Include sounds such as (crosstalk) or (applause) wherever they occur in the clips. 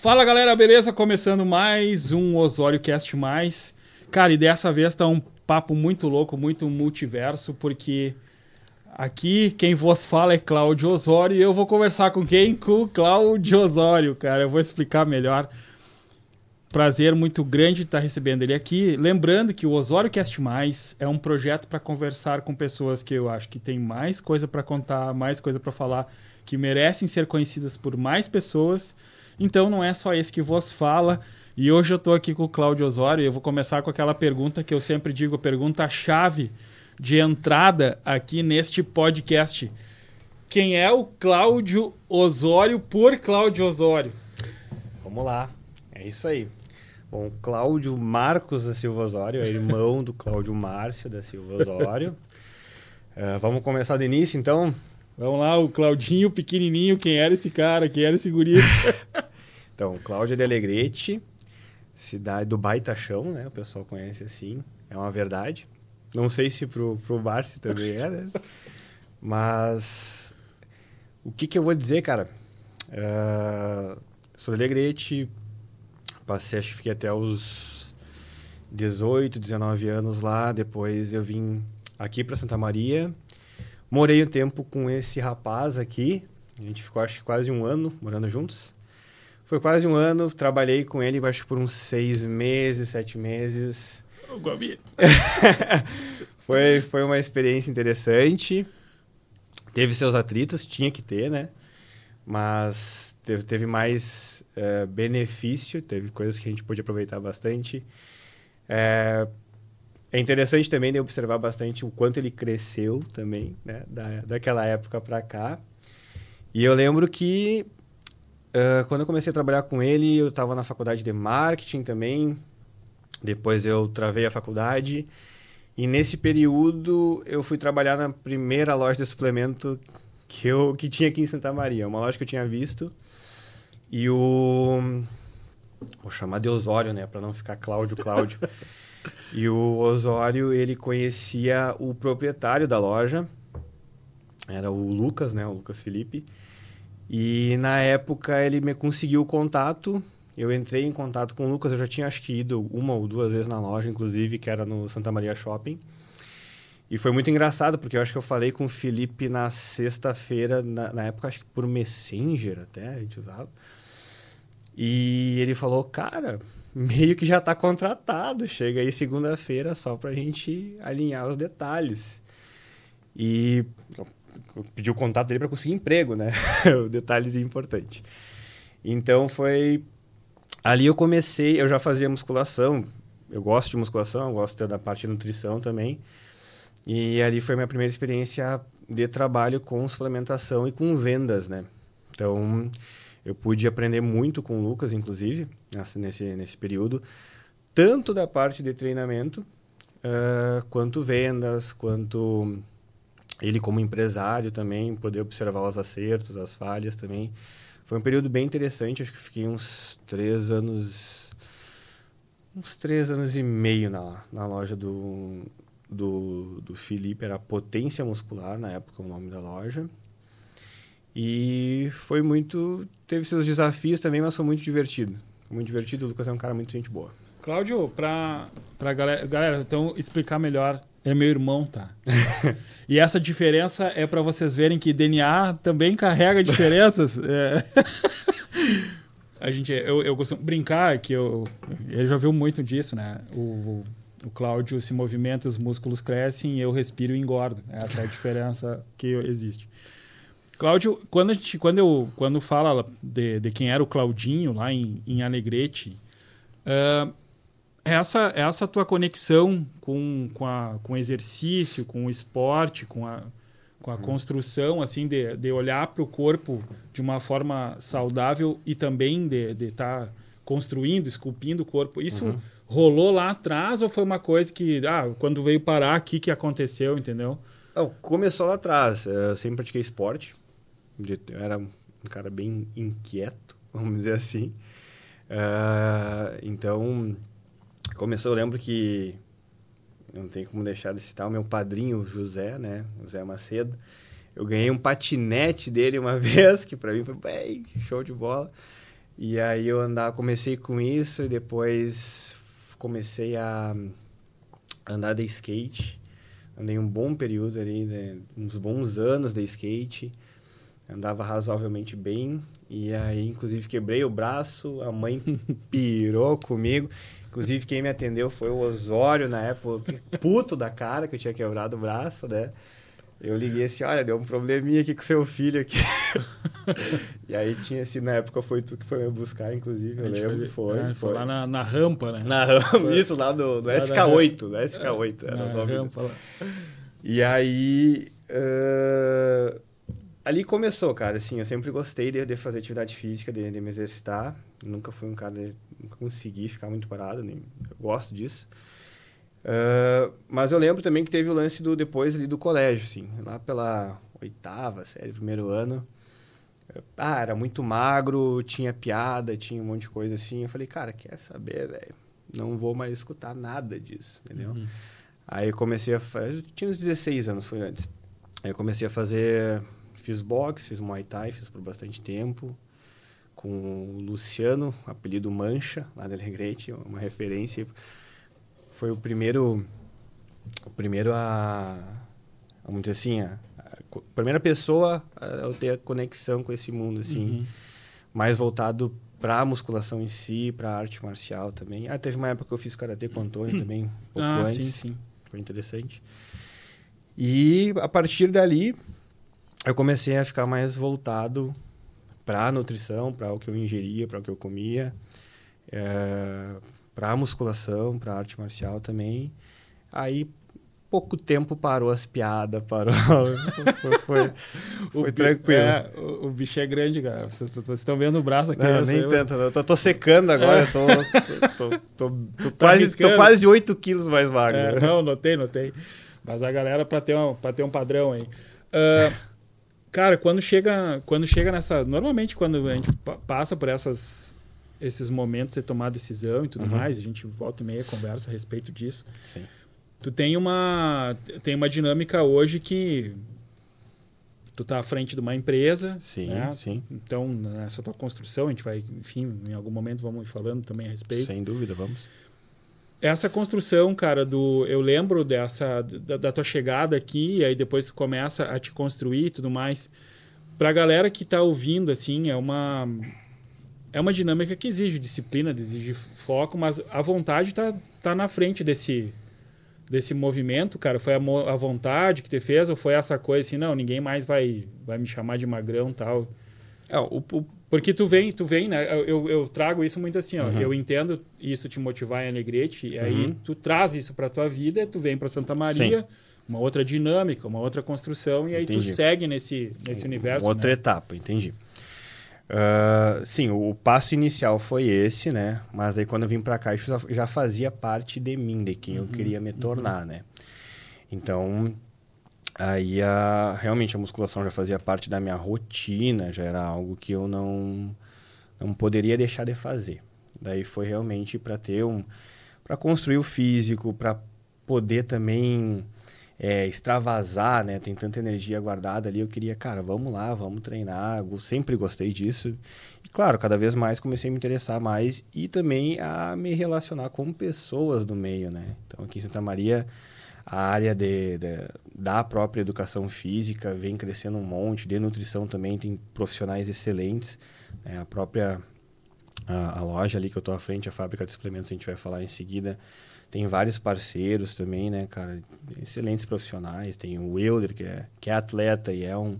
Fala galera, beleza? Começando mais um Osório Cast Mais. Cara, e dessa vez tá um papo muito louco, muito multiverso, porque aqui quem vos fala é Cláudio Osório e eu vou conversar com quem? Com o Cláudio Osório, cara. Eu vou explicar melhor. Prazer muito grande estar recebendo ele aqui. Lembrando que o Osório Cast Mais é um projeto para conversar com pessoas que eu acho que tem mais coisa para contar, mais coisa para falar, que merecem ser conhecidas por mais pessoas. Então não é só esse que vos fala. E hoje eu estou aqui com o Cláudio Osório e eu vou começar com aquela pergunta que eu sempre digo, pergunta-chave de entrada aqui neste podcast. Quem é o Cláudio Osório por Cláudio Osório? Vamos lá, é isso aí. Bom, Cláudio Marcos da Silva Osório é irmão do Cláudio Márcio da Silva Osório. uh, (laughs) vamos começar do início, então? Vamos lá, o Claudinho pequenininho, quem era esse cara, quem era esse guri? (laughs) então, Cláudio de Alegrete, cidade do Baita Chão, né? O pessoal conhece assim, é uma verdade. Não sei se pro, pro Márcio também é, né? Mas o que que eu vou dizer, cara? Uh, sou de Alegrete, passei, acho que fiquei até os 18, 19 anos lá, depois eu vim aqui para Santa Maria, Morei um tempo com esse rapaz aqui. A gente ficou, acho que quase um ano morando juntos. Foi quase um ano, trabalhei com ele, acho que por uns seis meses, sete meses. O Guabi. (laughs) foi, foi uma experiência interessante. Teve seus atritos, tinha que ter, né? Mas teve, teve mais uh, benefício, teve coisas que a gente pôde aproveitar bastante. É, é interessante também de observar bastante o quanto ele cresceu também, né? Da, daquela época para cá. E eu lembro que uh, quando eu comecei a trabalhar com ele, eu estava na faculdade de marketing também. Depois eu travei a faculdade. E nesse período eu fui trabalhar na primeira loja de suplemento que eu que tinha aqui em Santa Maria, uma loja que eu tinha visto. E o vou chamar de Osório, né, para não ficar Cláudio Cláudio. (laughs) E o Osório, ele conhecia o proprietário da loja, era o Lucas, né, o Lucas Felipe. E na época ele me conseguiu o contato, eu entrei em contato com o Lucas, eu já tinha acho que ido uma ou duas vezes na loja, inclusive, que era no Santa Maria Shopping. E foi muito engraçado, porque eu acho que eu falei com o Felipe na sexta-feira, na, na, época acho que por Messenger até, a gente usava. E ele falou, cara, meio que já está contratado. Chega aí segunda-feira só para a gente alinhar os detalhes. E pedi o contato dele para conseguir emprego, né? (laughs) o detalhe importante. Então foi. Ali eu comecei, eu já fazia musculação. Eu gosto de musculação, eu gosto da parte de nutrição também. E ali foi minha primeira experiência de trabalho com suplementação e com vendas, né? Então, eu pude aprender muito com o Lucas, inclusive, nesse, nesse período, tanto da parte de treinamento, uh, quanto vendas, quanto ele como empresário também, poder observar os acertos, as falhas também. Foi um período bem interessante, acho que fiquei uns três anos, uns três anos e meio na, na loja do, do, do Felipe, era Potência Muscular na época o nome da loja. E foi muito. Teve seus desafios também, mas foi muito divertido. Foi muito divertido. O Lucas é um cara muito gente boa. Cláudio, pra, pra galera, galera, então explicar melhor. É meu irmão, tá? (laughs) e essa diferença é para vocês verem que DNA também carrega diferenças. é. (laughs) A gente, eu, eu costumo brincar que eu, ele já viu muito disso, né? O, o Cláudio se movimenta, os músculos crescem, eu respiro e engordo. Essa é a diferença que existe. Cláudio, quando, a gente, quando, eu, quando fala de, de quem era o Claudinho lá em, em Alegrete, uh, essa, essa tua conexão com, com, a, com o exercício, com o esporte, com a, com a uhum. construção, assim, de, de olhar para o corpo de uma forma saudável e também de estar tá construindo, esculpindo o corpo, isso uhum. rolou lá atrás ou foi uma coisa que, ah, quando veio parar aqui que aconteceu, entendeu? Não, começou lá atrás. Eu sempre pratiquei esporte. Eu era um cara bem inquieto, (laughs) vamos dizer assim. Uh, então, começou, eu lembro que não tem como deixar de citar o meu padrinho José, né? José Macedo. Eu ganhei um patinete dele uma (laughs) vez, que para mim foi bem show de bola. E aí eu andar, comecei com isso e depois comecei a andar de skate. Andei um bom período ali, né? uns bons anos de skate. Andava razoavelmente bem. E aí, inclusive, quebrei o braço. A mãe (laughs) pirou comigo. Inclusive, quem me atendeu foi o Osório na época, puto da cara que eu tinha quebrado o braço, né? Eu liguei assim, olha, deu um probleminha aqui com seu filho aqui. (laughs) e aí tinha assim, na época foi tu que foi me buscar, inclusive, eu lembro. Foi, é, foi. foi. lá na, na rampa, né? Na rampa, isso, lá do, do SK8, do SK8 era o nome. Rampa, lá. E aí, uh, ali começou, cara, assim, eu sempre gostei de, de fazer atividade física, de, de, me exercitar. Nunca fui um cara, de, nunca consegui ficar muito parado, nem, eu gosto disso. Uh, mas eu lembro também que teve o lance do depois ali do colégio, assim, lá pela oitava série, primeiro ano. Ah, era muito magro, tinha piada, tinha um monte de coisa assim. Eu falei, cara, quer saber, velho? Não vou mais escutar nada disso, entendeu? Uhum. Aí eu comecei a fazer. Eu tinha uns 16 anos, foi antes. Aí eu comecei a fazer. Fiz boxe, fiz muay thai, fiz por bastante tempo. Com o Luciano, apelido Mancha, lá da Alegrete, uma referência foi o primeiro o primeiro a vamos dizer assim a, a primeira pessoa a, a ter a conexão com esse mundo assim uhum. mais voltado para a musculação em si para arte marcial também ah teve uma época que eu fiz karatê com o Antônio também um pouco ah, antes sim, sim. foi interessante e a partir dali eu comecei a ficar mais voltado para a nutrição para o que eu ingeria para o que eu comia é, para musculação, para arte marcial também. Aí pouco tempo parou as piadas, parou. foi, foi, (laughs) foi tranquilo. É, o, o, bicho é grande, cara. Vocês, estão vendo o braço aqui. Não, nem tanto. Eu tô, tô, secando agora. É. Tô, tô, tô (laughs) tá quase, tô quase 8 quilos mais magro. É, não, notei, notei. Mas a galera, para ter, um, ter um padrão aí. Uh, cara, quando chega, quando chega nessa... Normalmente, quando a gente passa por essas esses momentos de tomar decisão e tudo uhum. mais, a gente volta e meia conversa a respeito disso. Sim. Tu tem uma tem uma dinâmica hoje que tu tá à frente de uma empresa, sim, né? sim. Então, nessa tua construção, a gente vai, enfim, em algum momento vamos falando também a respeito. Sem dúvida, vamos. Essa construção, cara, do eu lembro dessa da, da tua chegada aqui, e aí depois tu começa a te construir e tudo mais. Pra galera que tá ouvindo assim, é uma é uma dinâmica que exige disciplina, exige foco, mas a vontade está tá na frente desse, desse movimento, cara. Foi a, a, vontade que te fez ou foi essa coisa assim, não, ninguém mais vai, vai me chamar de magrão tal? É, o, o... Porque tu vem, tu vem, né? Eu, eu trago isso muito assim, ó. Uhum. Eu entendo isso te motivar em Alegrete, e aí uhum. tu traz isso para tua vida, tu vem para Santa Maria, Sim. uma outra dinâmica, uma outra construção, e aí entendi. tu segue nesse, nesse universo. Outra né? etapa, entendi. Uh, sim, o, passo inicial foi esse, né? Mas aí quando eu vim para cá, isso já fazia parte de mim, de quem uhum, eu queria me tornar, uhum. né? Então, aí a, realmente a musculação já fazia parte da minha rotina, já era algo que eu não, não poderia deixar de fazer. Daí foi realmente para ter um... para construir o físico, para poder também é, extravasar, né? Tem tanta energia guardada ali. Eu queria, cara, vamos lá, vamos treinar. Eu sempre gostei disso. E, claro, cada vez mais comecei a me interessar mais e também a me relacionar com pessoas do meio, né? Então, aqui em Santa Maria, a área de, de, da própria educação física vem crescendo um monte. De nutrição também tem profissionais excelentes. Né? A própria a, a, loja ali que eu estou à frente, a fábrica de suplementos, a gente vai falar em seguida tem vários parceiros também, né, cara? Excelentes profissionais. Tem o Euler, que é, que é atleta e é um,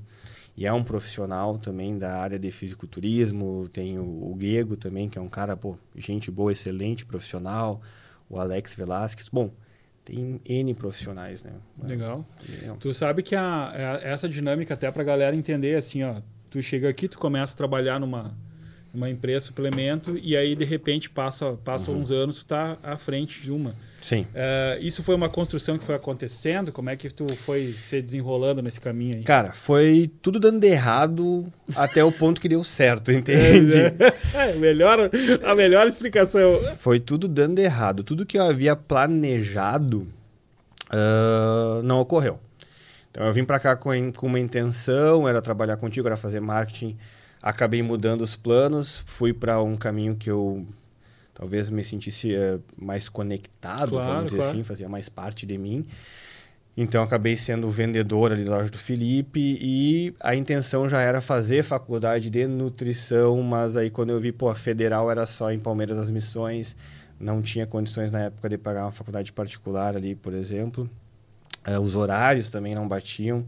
e é um profissional também da área de fisiculturismo. Tem o, o também, que é um cara, pô, gente boa, excelente profissional. O Alex Velasquez. Bom, tem N profissionais, né? Legal. É. Tu sabe que a, a, essa dinâmica, até pra galera entender, assim, ó, tu chega aqui, tu começa a trabalhar numa uma empresa suplemento e aí de repente passa passa uhum. uns anos tu tá à frente de uma sim. Uh, isso foi uma construção que foi acontecendo? Como é que tu foi se desenrolando nesse caminho aí? Cara foi tudo dando errado até o ponto que deu certo (laughs) entende é, melhor a melhor explicação. Foi tudo dando errado. Tudo que eu havia planejado uh, não ocorreu. Então eu vim para cá com, com uma intenção era trabalhar contigo era fazer marketing. Acabei mudando os planos, fui para um caminho que eu talvez me sentisse uh, mais conectado, claro, vamos dizer claro. assim, fazia mais parte de mim. Então acabei sendo vendedor ali da loja do Felipe e a intenção já era fazer faculdade de nutrição, mas aí quando eu vi, pô, a federal era só em Palmeiras das Missões, não tinha condições na época de pagar uma faculdade particular ali, por exemplo. Uh, os horários também não batiam.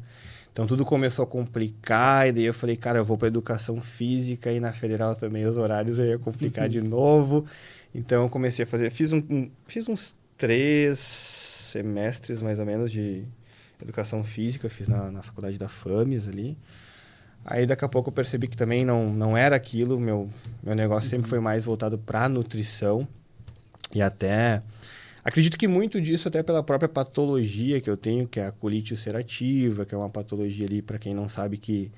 Então tudo começou a complicar, e daí eu falei, cara, eu vou para educação física e na federal também os horários eu ia complicar de novo. Então eu comecei a fazer, fiz, um, fiz uns três semestres mais ou menos de educação física, fiz na, na faculdade da FAMES ali. Aí daqui a pouco eu percebi que também não, não era aquilo, meu, meu negócio uhum. sempre foi mais voltado para nutrição. E até acredito que muito disso até pela própria patologia que eu tenho, que é a colite ulcerativa, que é uma patologia ali para quem não sabe que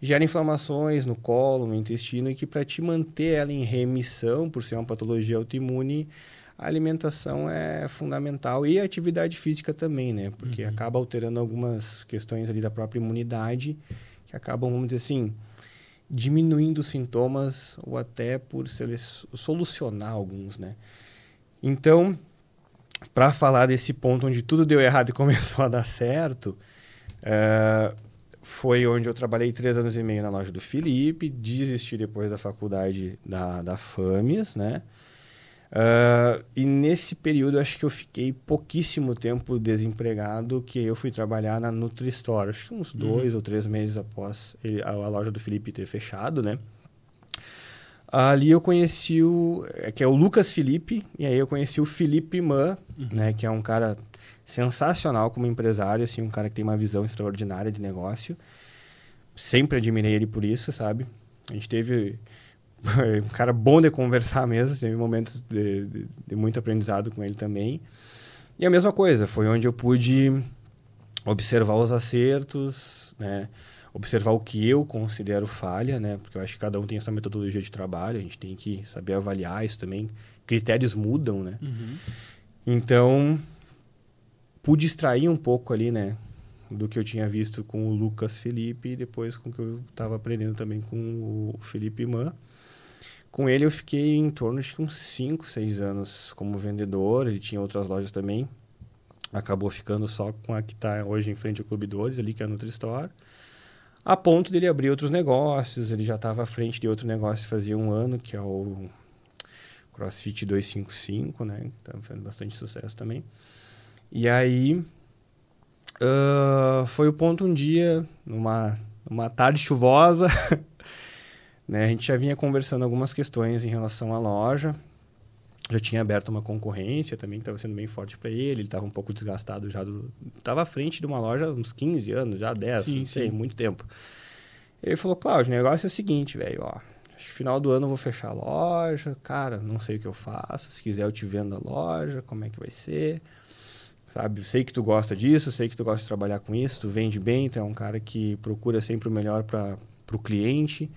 gera inflamações no colo, no intestino e que para te manter ela em remissão por ser uma patologia autoimune, a alimentação é fundamental e a atividade física também, né? Porque uhum. acaba alterando algumas questões ali da própria imunidade que acabam, vamos dizer assim, diminuindo os sintomas ou até por solucionar alguns, né? Então, para falar desse ponto onde tudo deu errado e (laughs) começou a dar certo, uh, foi onde eu trabalhei três anos e meio na loja do Felipe, desisti depois da faculdade da, da FAMES, né? Uh, e nesse período, acho que eu fiquei pouquíssimo tempo desempregado, que eu fui trabalhar na Nutristore. Acho que uns uhum. dois ou três meses após ele, a, a, loja do Felipe ter fechado, né? Ali eu conheci o... É, que é o Lucas Felipe, e aí eu conheci o Felipe Man, uhum. né? Que é um cara sensacional como empresário, assim, um cara que tem uma visão extraordinária de negócio. Sempre admirei ele por isso, sabe? A gente teve (laughs) um cara bom de conversar mesmo, teve momentos de, de, de, muito aprendizado com ele também. E a mesma coisa, foi onde eu pude observar os acertos, né? observar o que eu considero falha, né? porque eu acho que cada um tem essa metodologia de trabalho, a gente tem que saber avaliar isso também. Critérios mudam, né? Uhum. Então, pude extrair um pouco ali, né? do que eu tinha visto com o Lucas Felipe e depois com o que eu estava aprendendo também com o Felipe Man. Com ele eu fiquei em torno de uns 5, 6 anos como vendedor. Ele tinha outras lojas também. Acabou ficando só com a que está hoje em frente ao Clube Dores, ali, que é a Nutristore. A ponto dele abrir outros negócios. Ele já estava à frente de outro negócio fazia um ano, que é o CrossFit 255, né? Tá fazendo bastante sucesso também. E aí... Uh, foi o ponto um dia, numa, numa tarde chuvosa, (laughs) Né? A gente já vinha conversando algumas questões em relação à loja. Já tinha aberto uma concorrência também, que estava sendo bem forte para ele. Ele estava um pouco desgastado já. Estava à frente de uma loja há uns 15 anos, já 10, sim, não sei, sim. muito tempo. Ele falou, Cláudio, o negócio é o seguinte, velho, ó. Acho que final do ano eu vou fechar a loja. Cara, não sei o que eu faço. Se quiser eu te vendo a loja, como é que vai ser sabe? Sei que tu gosta disso, sei que tu gosta de trabalhar com isso, tu vende bem, tu é um cara que procura sempre o melhor para o cliente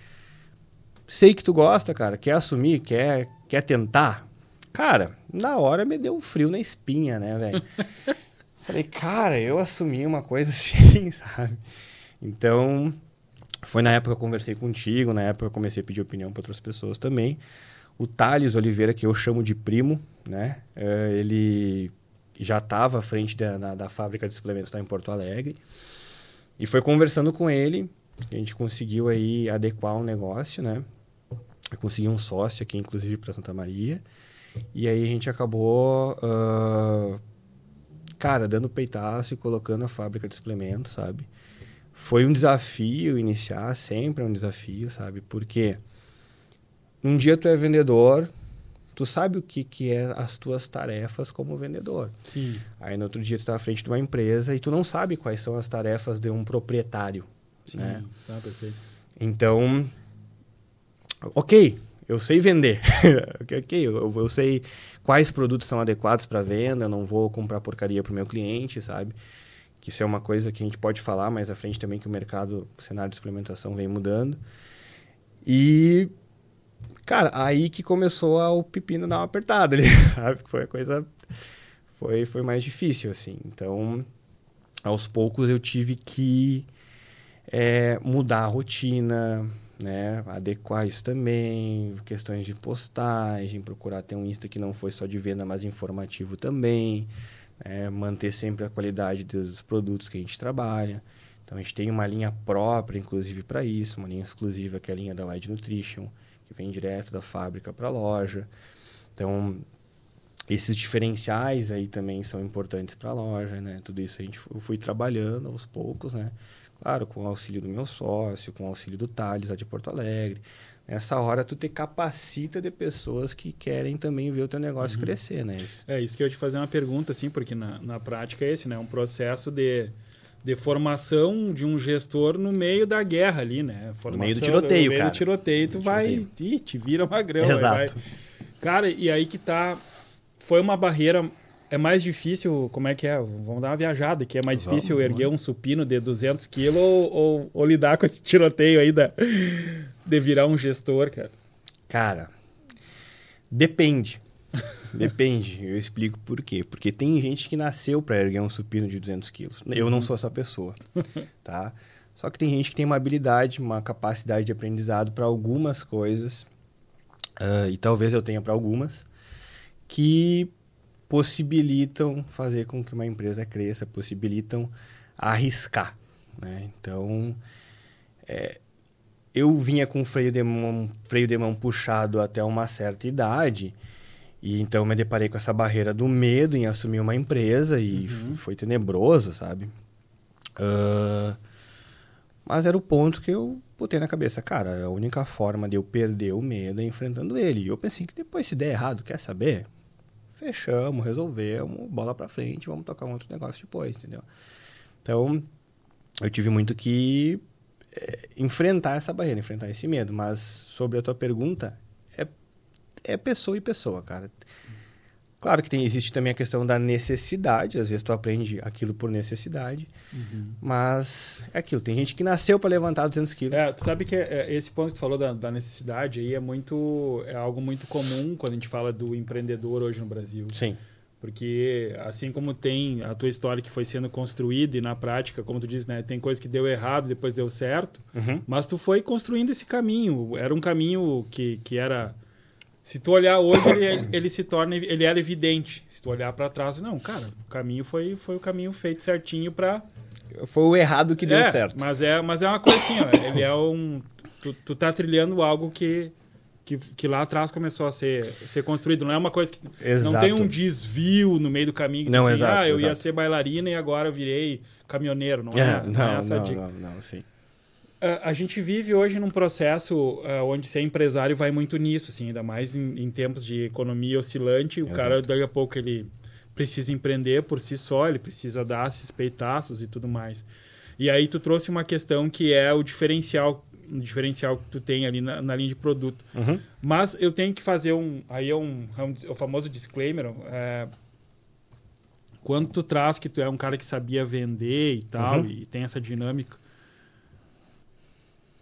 sei que tu gosta, cara, quer assumir, quer, quer tentar. Cara, na hora me deu um frio na espinha, né, velho? (laughs) Falei, cara, eu assumi uma coisa (laughs) assim, sabe? Então, foi na época que eu conversei contigo, na época eu comecei a pedir opinião para outras pessoas também. O Thales Oliveira, que eu chamo de primo, né? Uh, ele já estava à frente da, da, da, fábrica de suplementos lá em Porto Alegre. E foi conversando com ele, a gente conseguiu aí adequar um negócio, né? Consegui um sócio aqui, inclusive, para Santa Maria. E aí a gente acabou, uh, cara, dando peitaço e colocando a fábrica de suplementos, sabe? Foi um desafio iniciar, sempre é um desafio, sabe? Porque um dia tu é vendedor, tu sabe o que, que é as tuas tarefas como vendedor. Sim. Aí no outro dia tu tá à frente de uma empresa e tu não sabe quais são as tarefas de um proprietário. Sim, né? tá perfeito. Então, ok, eu sei vender. (laughs) ok, eu, eu, sei quais produtos são adequados para venda, não vou comprar porcaria para o meu cliente, sabe? Que isso é uma coisa que a gente pode falar mais à frente também, que o mercado, o cenário de suplementação vem mudando. E, cara, aí que começou a, o pepino dar uma apertada ali, (laughs) sabe? Foi a coisa... Foi, foi mais difícil, assim. Então, aos poucos eu tive que é, mudar a rotina, né? Adequar isso também, questões de postagem, procurar ter um Insta que não foi só de venda, mas informativo também, né? manter sempre a qualidade dos produtos que a gente trabalha. Então a gente tem uma linha própria, inclusive, para isso, uma linha exclusiva que é a linha da Wide Nutrition, que vem direto da fábrica para a loja. Então, esses diferenciais aí também são importantes para a loja, né? Tudo isso a gente eu fui trabalhando aos poucos, né? Claro, com o auxílio do meu sócio, com o auxílio do Thales, lá de Porto Alegre. Nessa hora, tu te capacita de pessoas que querem também ver o teu negócio uhum. crescer, né? É isso que eu ia te fazer uma pergunta, assim, porque na, na prática é esse, né? Um processo de, de formação de um gestor no meio da guerra ali, né? Formação, no meio do tiroteio, no meio cara. do tiroteio, tu vai... Ih, te vira magrão. Exato. Vai. Cara, e aí que tá... Foi uma barreira é mais difícil, como é que é? Vamos dar uma viajada, que é mais vamos, difícil erguer um supino de 200 quilos ou, ou, ou, lidar com esse tiroteio aí da, de virar um gestor, cara? Cara, depende. Depende, eu explico por quê. Porque tem gente que nasceu para erguer um supino de 200 quilos. Eu não sou essa pessoa, (laughs) tá? Só que tem gente que tem uma habilidade, uma capacidade de aprendizado para algumas coisas, uh, e talvez eu tenha para algumas, que possibilitam fazer com que uma empresa cresça, possibilitam arriscar. Né? Então, é, eu vinha com freio de mão, freio de mão puxado até uma certa idade, e então me deparei com essa barreira do medo em assumir uma empresa e uhum. foi tenebroso, sabe? Uh, mas era o ponto que eu botei na cabeça, cara, a única forma de eu perder o medo é enfrentando ele. E eu pensei que depois se der errado, quer saber? fechamos, resolvemos, bola para frente, vamos tocar um outro negócio depois, entendeu? Então, eu tive muito que é, enfrentar essa barreira, enfrentar esse medo. Mas sobre a tua pergunta, é, é pessoa e pessoa, cara. Claro que tem, existe também a questão da necessidade, às vezes tu aprende aquilo por necessidade, uhum. mas é aquilo, tem gente que nasceu para levantar 200 quilos. É, tu sabe que é, esse ponto que tu falou da, da, necessidade aí é muito, é algo muito comum quando a gente fala do empreendedor hoje no Brasil. Sim. Porque assim como tem a tua história que foi sendo construída e na prática, como tu diz, né, tem coisa que deu errado, depois deu certo, uhum. mas tu foi construindo esse caminho, era um caminho que, que era se tu olhar hoje, ele, ele se torna, ele era evidente. Se tu olhar para trás, não, cara, o caminho foi, foi o caminho feito certinho para foi o errado que deu é, certo. Mas é, mas é uma coisa assim, ó, ele é um tu, tu tá trilhando algo que, que, que lá atrás começou a ser, ser construído. Não é uma coisa que. Exato. Não tem um desvio no meio do caminho que não, diz assim, exato, ah, eu exato. ia ser bailarina e agora eu virei caminhoneiro. Não é, é não, não, é essa não, dica. não, não, sim a gente vive hoje num processo uh, onde ser empresário vai muito nisso, assim, ainda mais em, em tempos de economia oscilante. O Exato. cara, daqui a pouco, ele precisa empreender por si só, ele precisa dar esses peitaços e tudo mais. E aí tu trouxe uma questão que é o diferencial, diferencial que tu tem ali na, na linha de produto. Uhum. Mas eu tenho que fazer um, aí é um, é um o famoso disclaimer, é, quando tu traz que tu é um cara que sabia vender e tal, uhum. e tem essa dinâmica,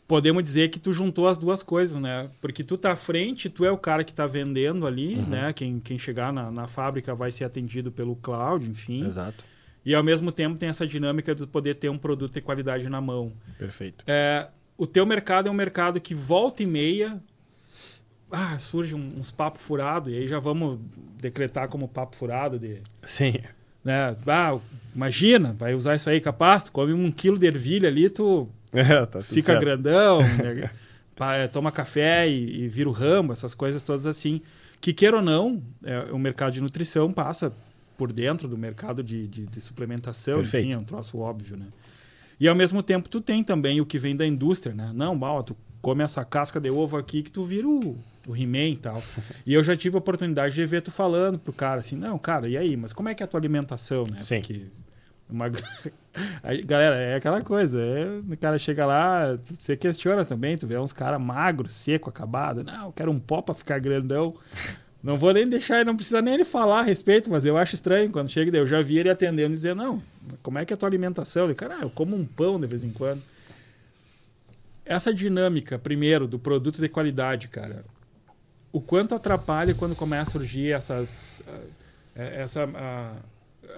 podemos dizer que tu juntou as duas coisas, né? Porque tu tá à frente, tu é o cara que tá vendendo ali, uhum. né? Quem, quem chegar na, na fábrica vai ser atendido pelo cloud, enfim. Exato. E ao mesmo tempo tem essa dinâmica de poder ter um produto de qualidade na mão. Perfeito. É, o teu mercado é um mercado que volta e meia ah, surge uns papos furados, e aí já vamos decretar como papo furado de... Sim. Né? Ah, imagina, vai usar isso aí capaz, tu come um quilo de ervilha ali, tu é, tá fica certo. grandão, (laughs) né? É, toma café e, e vira o ramo, essas coisas todas assim. Que queira ou não, é, o mercado de nutrição passa por dentro do mercado de, de, de suplementação, Perfeito. enfim, é um troço óbvio, né? E ao mesmo tempo tu tem também o que vem da indústria, né? Não, mal, tu come essa casca de ovo aqui que tu vira o, o He-Man e tal. (laughs) e eu já tive a oportunidade de ver tu falando pro cara assim, não, cara, e aí, mas como é que é a tua alimentação, né? Sim. Porque uma... (laughs) Aí, galera, é aquela coisa. É, o cara chega lá, você questiona também, tu vê uns caras magros, seco, acabado. Não, eu quero um pó pra ficar grandão. Não vou nem deixar, não precisa nem ele falar a respeito, mas eu acho estranho quando chega, eu já vi ele atendendo e dizer, não, como é que é a tua alimentação? Ele, cara, ah, eu como um pão de vez em quando. Essa dinâmica, primeiro, do produto de qualidade, cara, o quanto atrapalha quando começa a surgir essas... Eh, essa...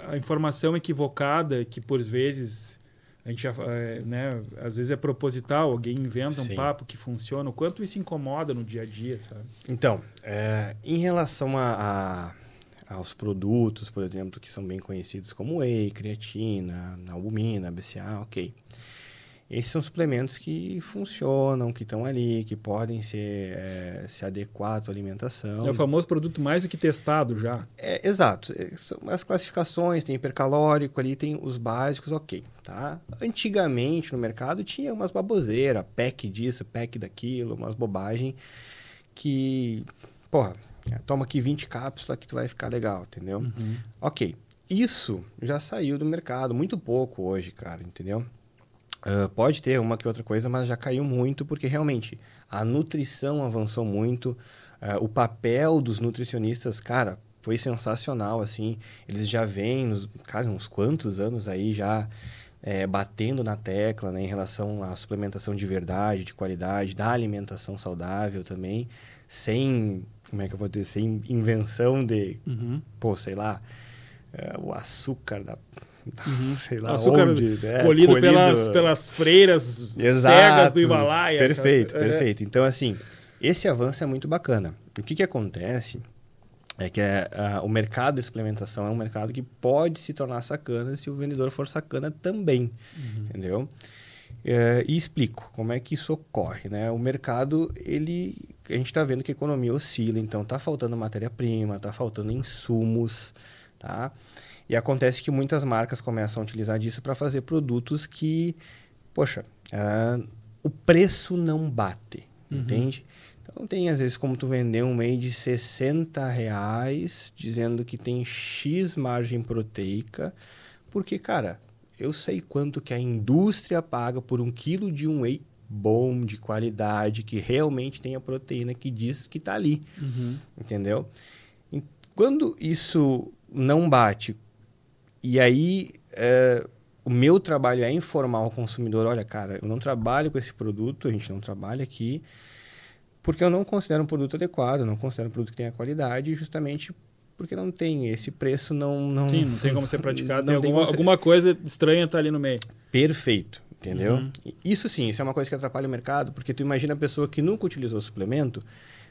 A, informação equivocada que por vezes A gente já, é, né, às vezes é proposital, alguém inventa Sim. um papo que funciona. O quanto isso incomoda no dia a dia, sabe? Então, é, em relação a, a- aos produtos, por exemplo, que são bem conhecidos como whey, creatina, albumina, BCA, ok. Esses são suplementos que funcionam, que estão ali, que podem ser, é, se adequar à tua alimentação. É o famoso produto mais do que testado já. É, exato. É, São as classificações, tem hipercalórico ali, tem os básicos, ok. Tá? Antigamente no mercado tinha umas baboseiras, pack disso, pack daquilo, umas bobagens que, porra, é, toma aqui 20 cápsulas que tu vai ficar legal, entendeu? Uhum. Ok. Isso já saiu do mercado, muito pouco hoje, cara, entendeu? Ah, pode ter uma que outra coisa, mas já caiu muito porque realmente a nutrição avançou muito. ah, o papel dos nutricionistas, cara, foi sensacional, assim. Eles já vêm, nos, cara, uns quantos anos aí já eh, batendo na tecla, né, em relação à suplementação de verdade, de qualidade, da alimentação saudável também, sem, como é que eu vou dizer, sem invenção de Uhum. pô, sei lá, é, o açúcar da. Uhum. (laughs) Sei lá, Açúcar onde, né? colhido, Pelas, pelas freiras Exato. cegas do Himalaia. Perfeito, cara. É. perfeito. Então, assim, esse avanço é muito bacana. O que, que acontece é que é, ah, o mercado de suplementação é um mercado que pode se tornar sacana se o vendedor for sacana também, Uhum. entendeu? É, e explico como é que isso ocorre, né? O mercado, ele, a gente está vendo que a economia oscila, então tá faltando matéria-prima, tá faltando insumos, tá? E acontece que muitas marcas começam a utilizar disso para fazer produtos que, poxa, ah, o preço não bate, Uhum. entende? Então tem às vezes como tu vender um whey de 60 reais dizendo que tem X margem proteica, porque, cara, eu sei quanto que a indústria paga por um quilo de um whey bom, de qualidade, que realmente tem a proteína que diz que está ali, Uhum. entendeu? E quando isso não bate, e aí é, o meu trabalho é informar o consumidor, olha, cara, eu não trabalho com esse produto, a gente não trabalha aqui, porque eu não considero um produto adequado, não considero um produto que tenha qualidade, justamente porque não tem esse preço, não... não Sim, não tem como ser (laughs) praticado. não Tem alguma, ser- alguma coisa estranha tá ali no meio. Perfeito, entendeu? Uhum. Isso sim, isso é uma coisa que atrapalha o mercado, porque tu imagina a pessoa que nunca utilizou suplemento,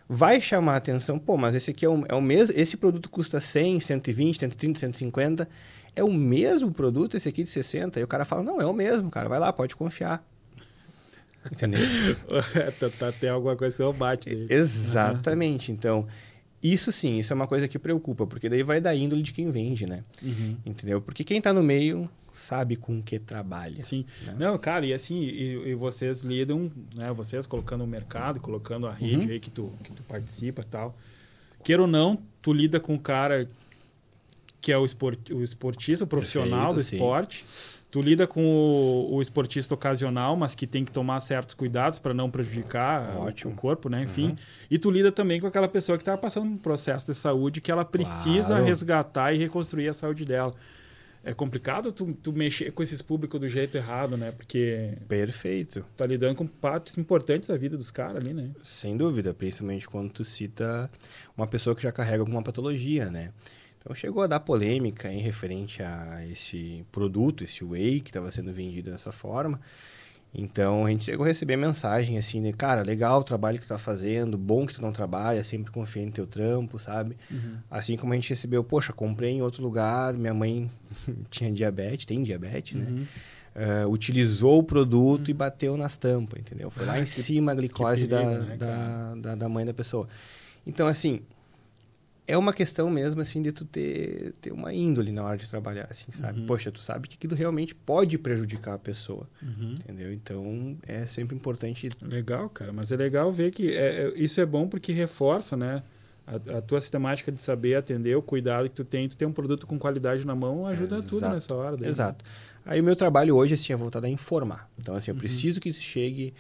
vai chamar a atenção, pô, mas esse aqui é o, é o mesmo, esse produto custa 100, 120, 130, 150, é o mesmo produto esse aqui de 60? E o cara fala, não, é o mesmo, cara, vai lá, pode confiar. Entendeu? (laughs) tá, tá, tem alguma coisa que não bate. nele. Exatamente, então... Isso sim, isso é uma coisa que preocupa, porque daí vai da índole de quem vende, né? Uhum. Entendeu? Porque quem tá no meio sabe com que trabalha. Sim. né? Não, cara, e assim, e, e vocês lidam, né? Vocês colocando o mercado, colocando a rede Uhum. aí que tu, que tu participa e tal. Queira ou não, tu lida com o cara que é o, esport, o esportista, o profissional Perfeito, do sim. esporte. Tu lida com o, o esportista ocasional, mas que tem que tomar certos cuidados para não prejudicar o- Ótimo. o corpo, né? Enfim. Uhum. E tu lida também com aquela pessoa que está passando um processo de saúde que ela precisa Claro. resgatar e reconstruir a saúde dela. É complicado tu, tu mexer com esses públicos do jeito errado, né? Porque Perfeito. tá lidando com partes importantes da vida dos caras ali, né? Sem dúvida, principalmente quando tu cita uma pessoa que já carrega alguma patologia, né? Então chegou a dar polêmica em referente a esse produto, esse whey que estava sendo vendido dessa forma. Então a gente chegou a receber mensagem assim, de, cara, legal o trabalho que tu tá fazendo, bom que tu não trabalha, sempre confia no teu trampo, sabe? Assim como a gente recebeu, poxa, comprei em outro lugar, minha mãe (laughs) tinha diabetes, tem diabetes, né? Uhum. eh, utilizou o produto e bateu nas tampas, entendeu? Foi lá Ah, em que- cima a glicose perigo, da, né, da, da, da mãe da pessoa. Então, assim, é uma questão mesmo, assim, de tu ter, ter uma índole na hora de trabalhar, assim, sabe? Uhum. Poxa, tu sabe que aquilo realmente pode prejudicar a pessoa, Uhum. entendeu? Então, é sempre importante... Legal, cara. Mas é legal ver que é, é- isso é bom porque reforça, né? A, a tua sistemática de saber atender o cuidado que tu tem, tu tem um produto com qualidade na mão, ajuda tudo Exato. nessa hora. daí, né? Exato. Aí o meu trabalho hoje, assim, é voltado a informar. Então, Uhum. assim, eu preciso que isso chegue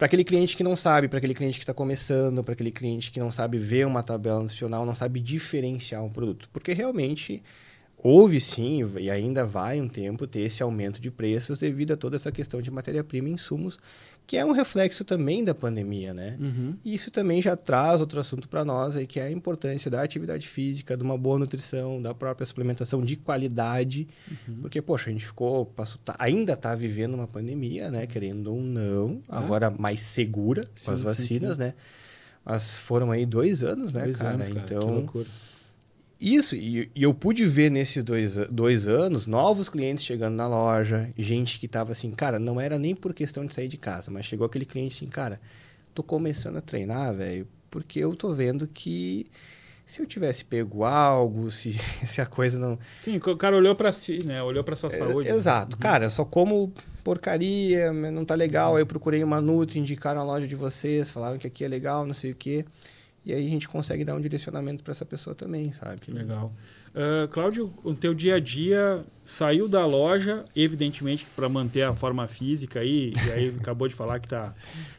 para aquele cliente que não sabe, para aquele cliente que está começando, para aquele cliente que não sabe ver uma tabela nutricional, não sabe diferenciar um produto. Porque realmente houve sim, e ainda vai um tempo, ter esse aumento de preços devido a toda essa questão de matéria-prima e insumos que é um reflexo também da pandemia, né? Uhum. E isso também já traz outro assunto para nós aí, que é a importância da atividade física, de uma boa nutrição, da própria suplementação de qualidade, Uhum. porque, poxa, a gente ficou, passou, tá- ainda está vivendo uma pandemia, né? Querendo ou não, Ah. agora mais segura com Sim, as sim, vacinas, sim. né? Mas foram aí dois anos, né, Dois cara? anos, cara. Então, Que loucura. Isso, e, e eu pude ver nesses dois, dois anos novos clientes chegando na loja, gente que tava assim, cara, não era nem por questão de sair de casa, mas chegou aquele cliente assim, cara, tô começando a treinar, velho, porque eu tô vendo que se eu tivesse pego algo, se, (laughs) se a coisa não. Sim, o cara olhou pra si, né? Olhou pra sua saúde. É, né? exato, cara, eu só como porcaria, não tá legal. Aí eu procurei uma Nutri, indicaram a loja de vocês, falaram que aqui é legal, não sei o quê. E aí a gente consegue dar um direcionamento para essa pessoa também, sabe? Que legal. Ah, Cláudio, o teu dia a dia saiu da loja, evidentemente para manter a forma física aí, e aí acabou de falar que tá,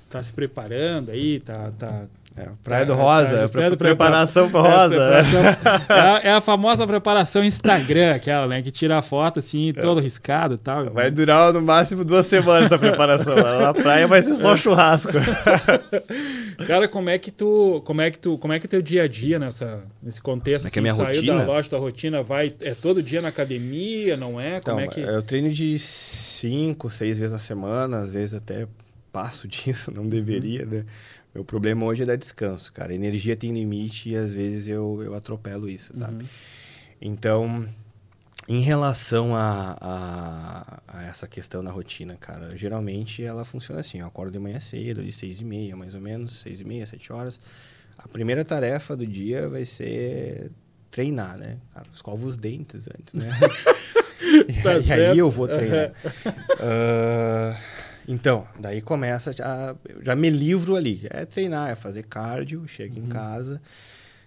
tá se preparando aí, tá, tá É, Praia do Tá- Rosa, é preparação para É, Rosa. (laughs) é, a, é a famosa preparação Instagram, aquela, né? Que tira a foto assim, todo riscado e tal. Vai durar no máximo duas semanas a preparação. (laughs) Na praia vai ser só churrasco. (laughs) Cara, como é que tu, como é que tu, como é que é teu dia a dia nessa nesse contexto? É é minha saiu rotina? da loja, tua rotina vai é todo dia na academia, não é? Como Então, é que eu treino de cinco, seis vezes na semana, às vezes até passo disso, não deveria, né? Meu problema hoje é dar descanso, cara. Energia tem limite e às vezes eu, eu atropelo isso, sabe? Uhum. Então, em relação a, a, a essa questão da rotina, cara, geralmente ela funciona assim. Eu acordo de manhã cedo, ali seis e meia, mais ou menos, seis e meia, sete horas. A primeira tarefa do dia vai ser treinar, né? Cara, escova os dentes antes, né? (laughs) (laughs) e, Tá aí- e eu vou treinar. Ah, então, daí começa, já, já me livro ali. É treinar, é fazer cardio, chego em casa.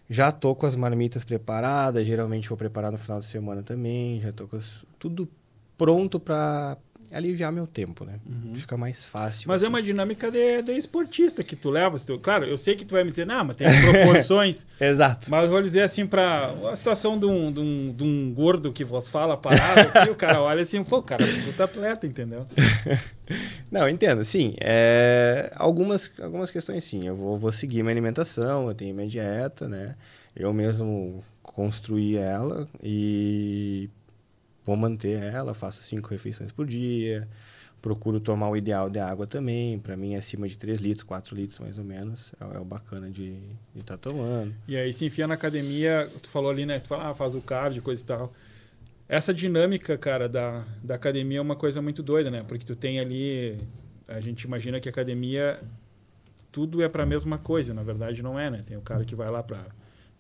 Já tô com as marmitas preparadas, geralmente vou preparar no final de semana também, já tô com as- tudo pronto para aliviar meu tempo, né? Fica mais fácil. Mas é assim. uma dinâmica de, de esportista que tu leva. tu- claro, eu sei que tu vai me dizer, não, mas tem proporções. (laughs) Exato. mas vou dizer assim, pra a situação de um, de, um, de um gordo que vos fala parado aqui, o cara olha assim, pô, cara, tu atleta, entendeu? (laughs) Não, entendo, sim. É, algumas, algumas questões sim. Eu vou, vou seguir minha alimentação, eu tenho minha dieta, né? Eu mesmo construí ela e vou manter ela, faço cinco refeições por dia. Procuro tomar o ideal de água também. Para mim, é acima de 3 litros, 4 litros mais ou menos. É, é o bacana de estar tomando. E aí se enfia na academia, tu falou ali, né? Tu fala, ah, faz o cardio, coisa e tal. Essa dinâmica, cara, da, da academia é uma coisa muito doida, né? Porque tu tem ali. A gente imagina que a academia tudo é pra mesma coisa, na verdade não é, né? Tem o cara que vai lá pra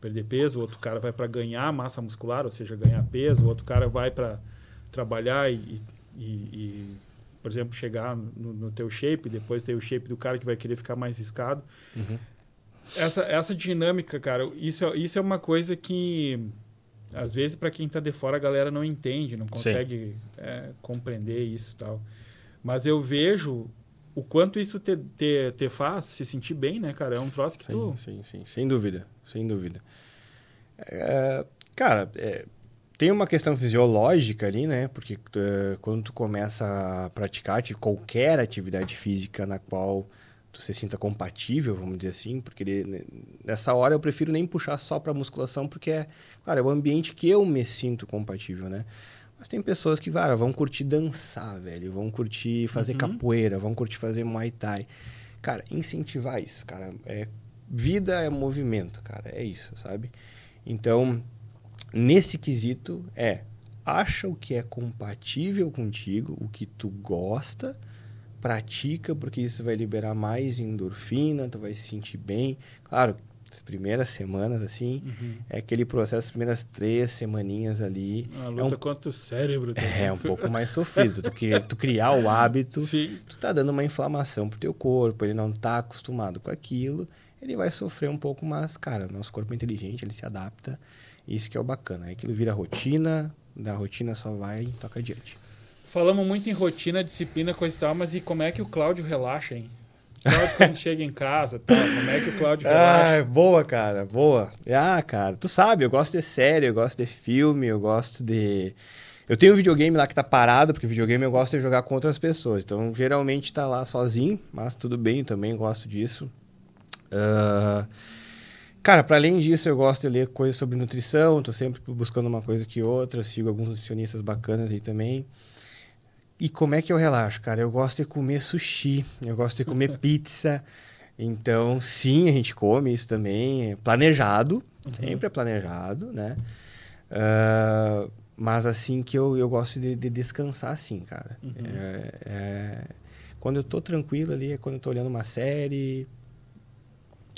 perder peso, o outro cara vai pra ganhar massa muscular, ou seja, ganhar peso, o outro cara vai pra trabalhar e, e- e, por exemplo, chegar no, no teu shape, depois tem o shape do cara que vai querer ficar mais riscado essa, essa dinâmica, cara, isso, é- isso é uma coisa que, às vezes, para quem tá de fora, a galera não entende, não consegue é, compreender isso e tal. Mas eu vejo o quanto isso te, te, te faz se sentir bem, né, cara? É um troço que tu... Sim, sim, sim. Sem dúvida, sem dúvida. É, cara, é, tem uma questão fisiológica ali, né? Porque é, quando tu começa a praticar ati- qualquer atividade física na qual tu se sinta compatível, vamos dizer assim, porque de- ne- nessa hora eu prefiro nem puxar só para musculação, porque é, claro, é o ambiente que eu me sinto compatível, né? Mas tem pessoas que, cara, vão curtir dançar, velho, vão curtir fazer Uhum. capoeira, vão curtir fazer muay thai. Cara, incentivar isso, cara, é vida é movimento, cara, é isso, sabe? Então, nesse quesito é acha o que é compatível contigo, o que tu gosta, pratica, porque isso vai liberar mais endorfina, tu vai se sentir bem. Claro, as primeiras semanas, assim, Uhum. é aquele processo, as primeiras três semaninhas ali, A é luta um, contra o cérebro. também. é um pouco mais sofrido. Tu, cri- tu criar o hábito, (laughs) Sim. tu tá dando uma inflamação pro teu corpo, ele não tá acostumado com aquilo, ele vai sofrer um pouco, mas, cara, nosso corpo é inteligente, ele se adapta, isso que é o bacana. Aí aquilo vira rotina, da rotina só vai e toca adiante. Falamos muito em rotina, disciplina, coisa e tal, mas e como é que o Cláudio relaxa, hein? Cláudio quando chega em casa, tal, como é que o Cláudio (laughs) relaxa? Ah, boa, cara, boa. Ah, cara, tu sabe, eu gosto de série, eu gosto de filme, eu gosto de, Eu tenho um videogame lá que tá parado, porque videogame eu gosto de jogar com outras pessoas. Então, geralmente tá lá sozinho, mas tudo bem, eu também gosto disso. Uh, cara, para além disso, eu gosto de ler coisas sobre nutrição, tô sempre buscando uma coisa que outra, sigo alguns nutricionistas bacanas aí também. E como é que eu relaxo, cara? Eu gosto de comer sushi, eu gosto de comer (laughs) pizza. Então, sim, a gente come isso também, é planejado, uhum. sempre é planejado, né? Uh, mas assim que eu, eu gosto de, de descansar assim, cara. Uhum. É, é, quando eu tô tranquilo ali, é quando eu tô olhando uma série,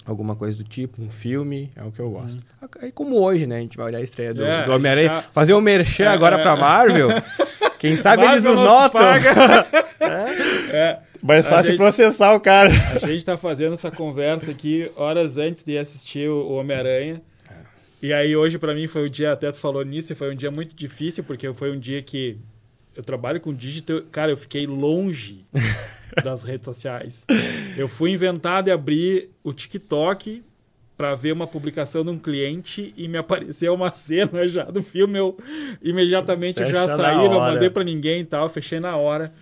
alguma coisa do tipo, um filme, é o que eu gosto. Uhum. Aí como hoje, né? A gente vai olhar a estreia do, é, do Homem-Aranha, já... fazer um merchan é, agora é, pra Marvel. (laughs) Quem sabe eles nos notam. (laughs) é. é. Mais fácil gente, processar o cara. A gente tá fazendo essa conversa aqui horas antes de assistir o Homem-Aranha. E aí hoje para mim foi o dia, até tu falou nisso, foi um dia muito difícil, porque foi um dia que eu trabalho com digital, cara, eu fiquei longe (laughs) das redes sociais. Eu fui inventado e abrir o TikTok para ver uma publicação de um cliente e me apareceu uma cena já do filme, eu imediatamente Fecha já saí, não mandei para ninguém e tal, fechei na hora.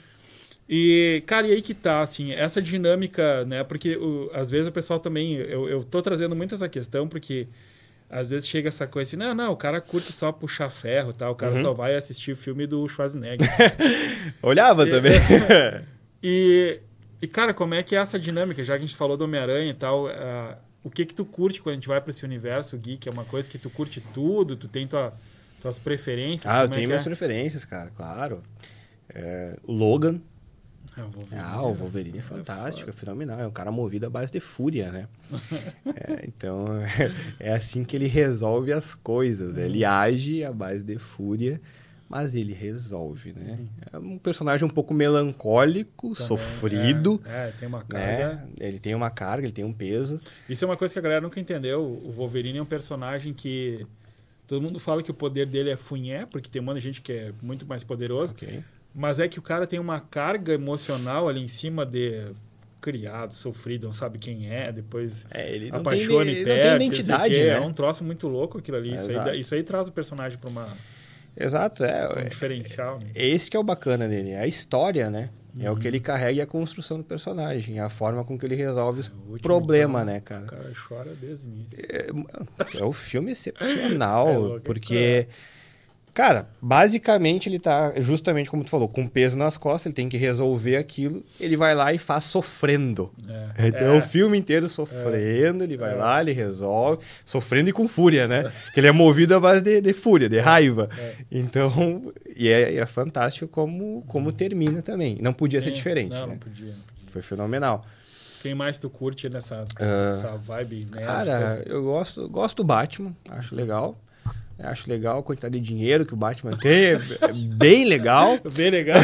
E, cara, e aí que tá, assim, essa dinâmica, né? Porque o, às vezes o pessoal também. Eu, eu tô trazendo muito essa questão, porque às vezes chega essa coisa assim, não, não, o cara curte só puxar ferro tal, o cara uhum. só vai assistir o filme do Schwarzenegger. (laughs) Olhava e, também. (laughs) e, e, cara, como é que é essa dinâmica? Já que a gente falou do Homem-Aranha e tal, uh, o que que tu curte quando a gente vai para esse universo geek? É uma coisa que tu curte tudo? Tu tem tua, tuas preferências? Ah, eu é tenho é minhas é? preferências, cara, claro. É, o Logan, é, o Wolverine, ah, o é Wolverine é, é fantástico, é, é, fenomenal. É um cara movido à base de fúria, né? (laughs) é, então, (laughs) é assim que ele resolve as coisas. Ele uhum. age à base de fúria, mas ele resolve, né? Uhum. É um personagem um pouco melancólico, Também, sofrido. É, tem uma né? carga. Né? Ele tem uma carga, ele tem um peso. Isso é uma coisa que a galera nunca entendeu. O Wolverine é um personagem que... Todo mundo fala que o poder dele é funhé, porque tem muita gente que é muito mais poderoso. Okay. Mas é que o cara tem uma carga emocional ali em cima de criado, sofrido, não sabe quem é, depois é, ele não apaixona tem, e perde. Não tem identidade, né? É um troço muito louco aquilo ali. É, isso, aí, isso, aí, traz o personagem para uma... Exato, é. Um diferencial. Né? Esse que é o bacana dele, é a história, né? Uhum. É o que ele carrega e a construção do personagem, a forma com que ele resolve o problema, né, cara? O cara chora desde o início. É, é um filme excepcional, (laughs) é, porque... Cara, basicamente ele tá, justamente como tu falou, com peso nas costas, ele tem que resolver aquilo, ele vai lá e faz sofrendo. É, então é. o filme inteiro sofrendo, é, ele vai é. lá, ele resolve, sofrendo e com fúria, né? Que ele é movido à base de, de fúria, de raiva. É. Então, (laughs) e é, é, fantástico como, como termina também. Não podia Sim, ser diferente, não, né? não, podia, não podia. Foi fenomenal. Quem mais tu curte nessa, uh, nessa vibe? Né? Cara, eu gosto, gosto do Batman, acho legal. Eu acho legal a quantidade de dinheiro que o Batman tem. É, é bem legal. (laughs) bem legal.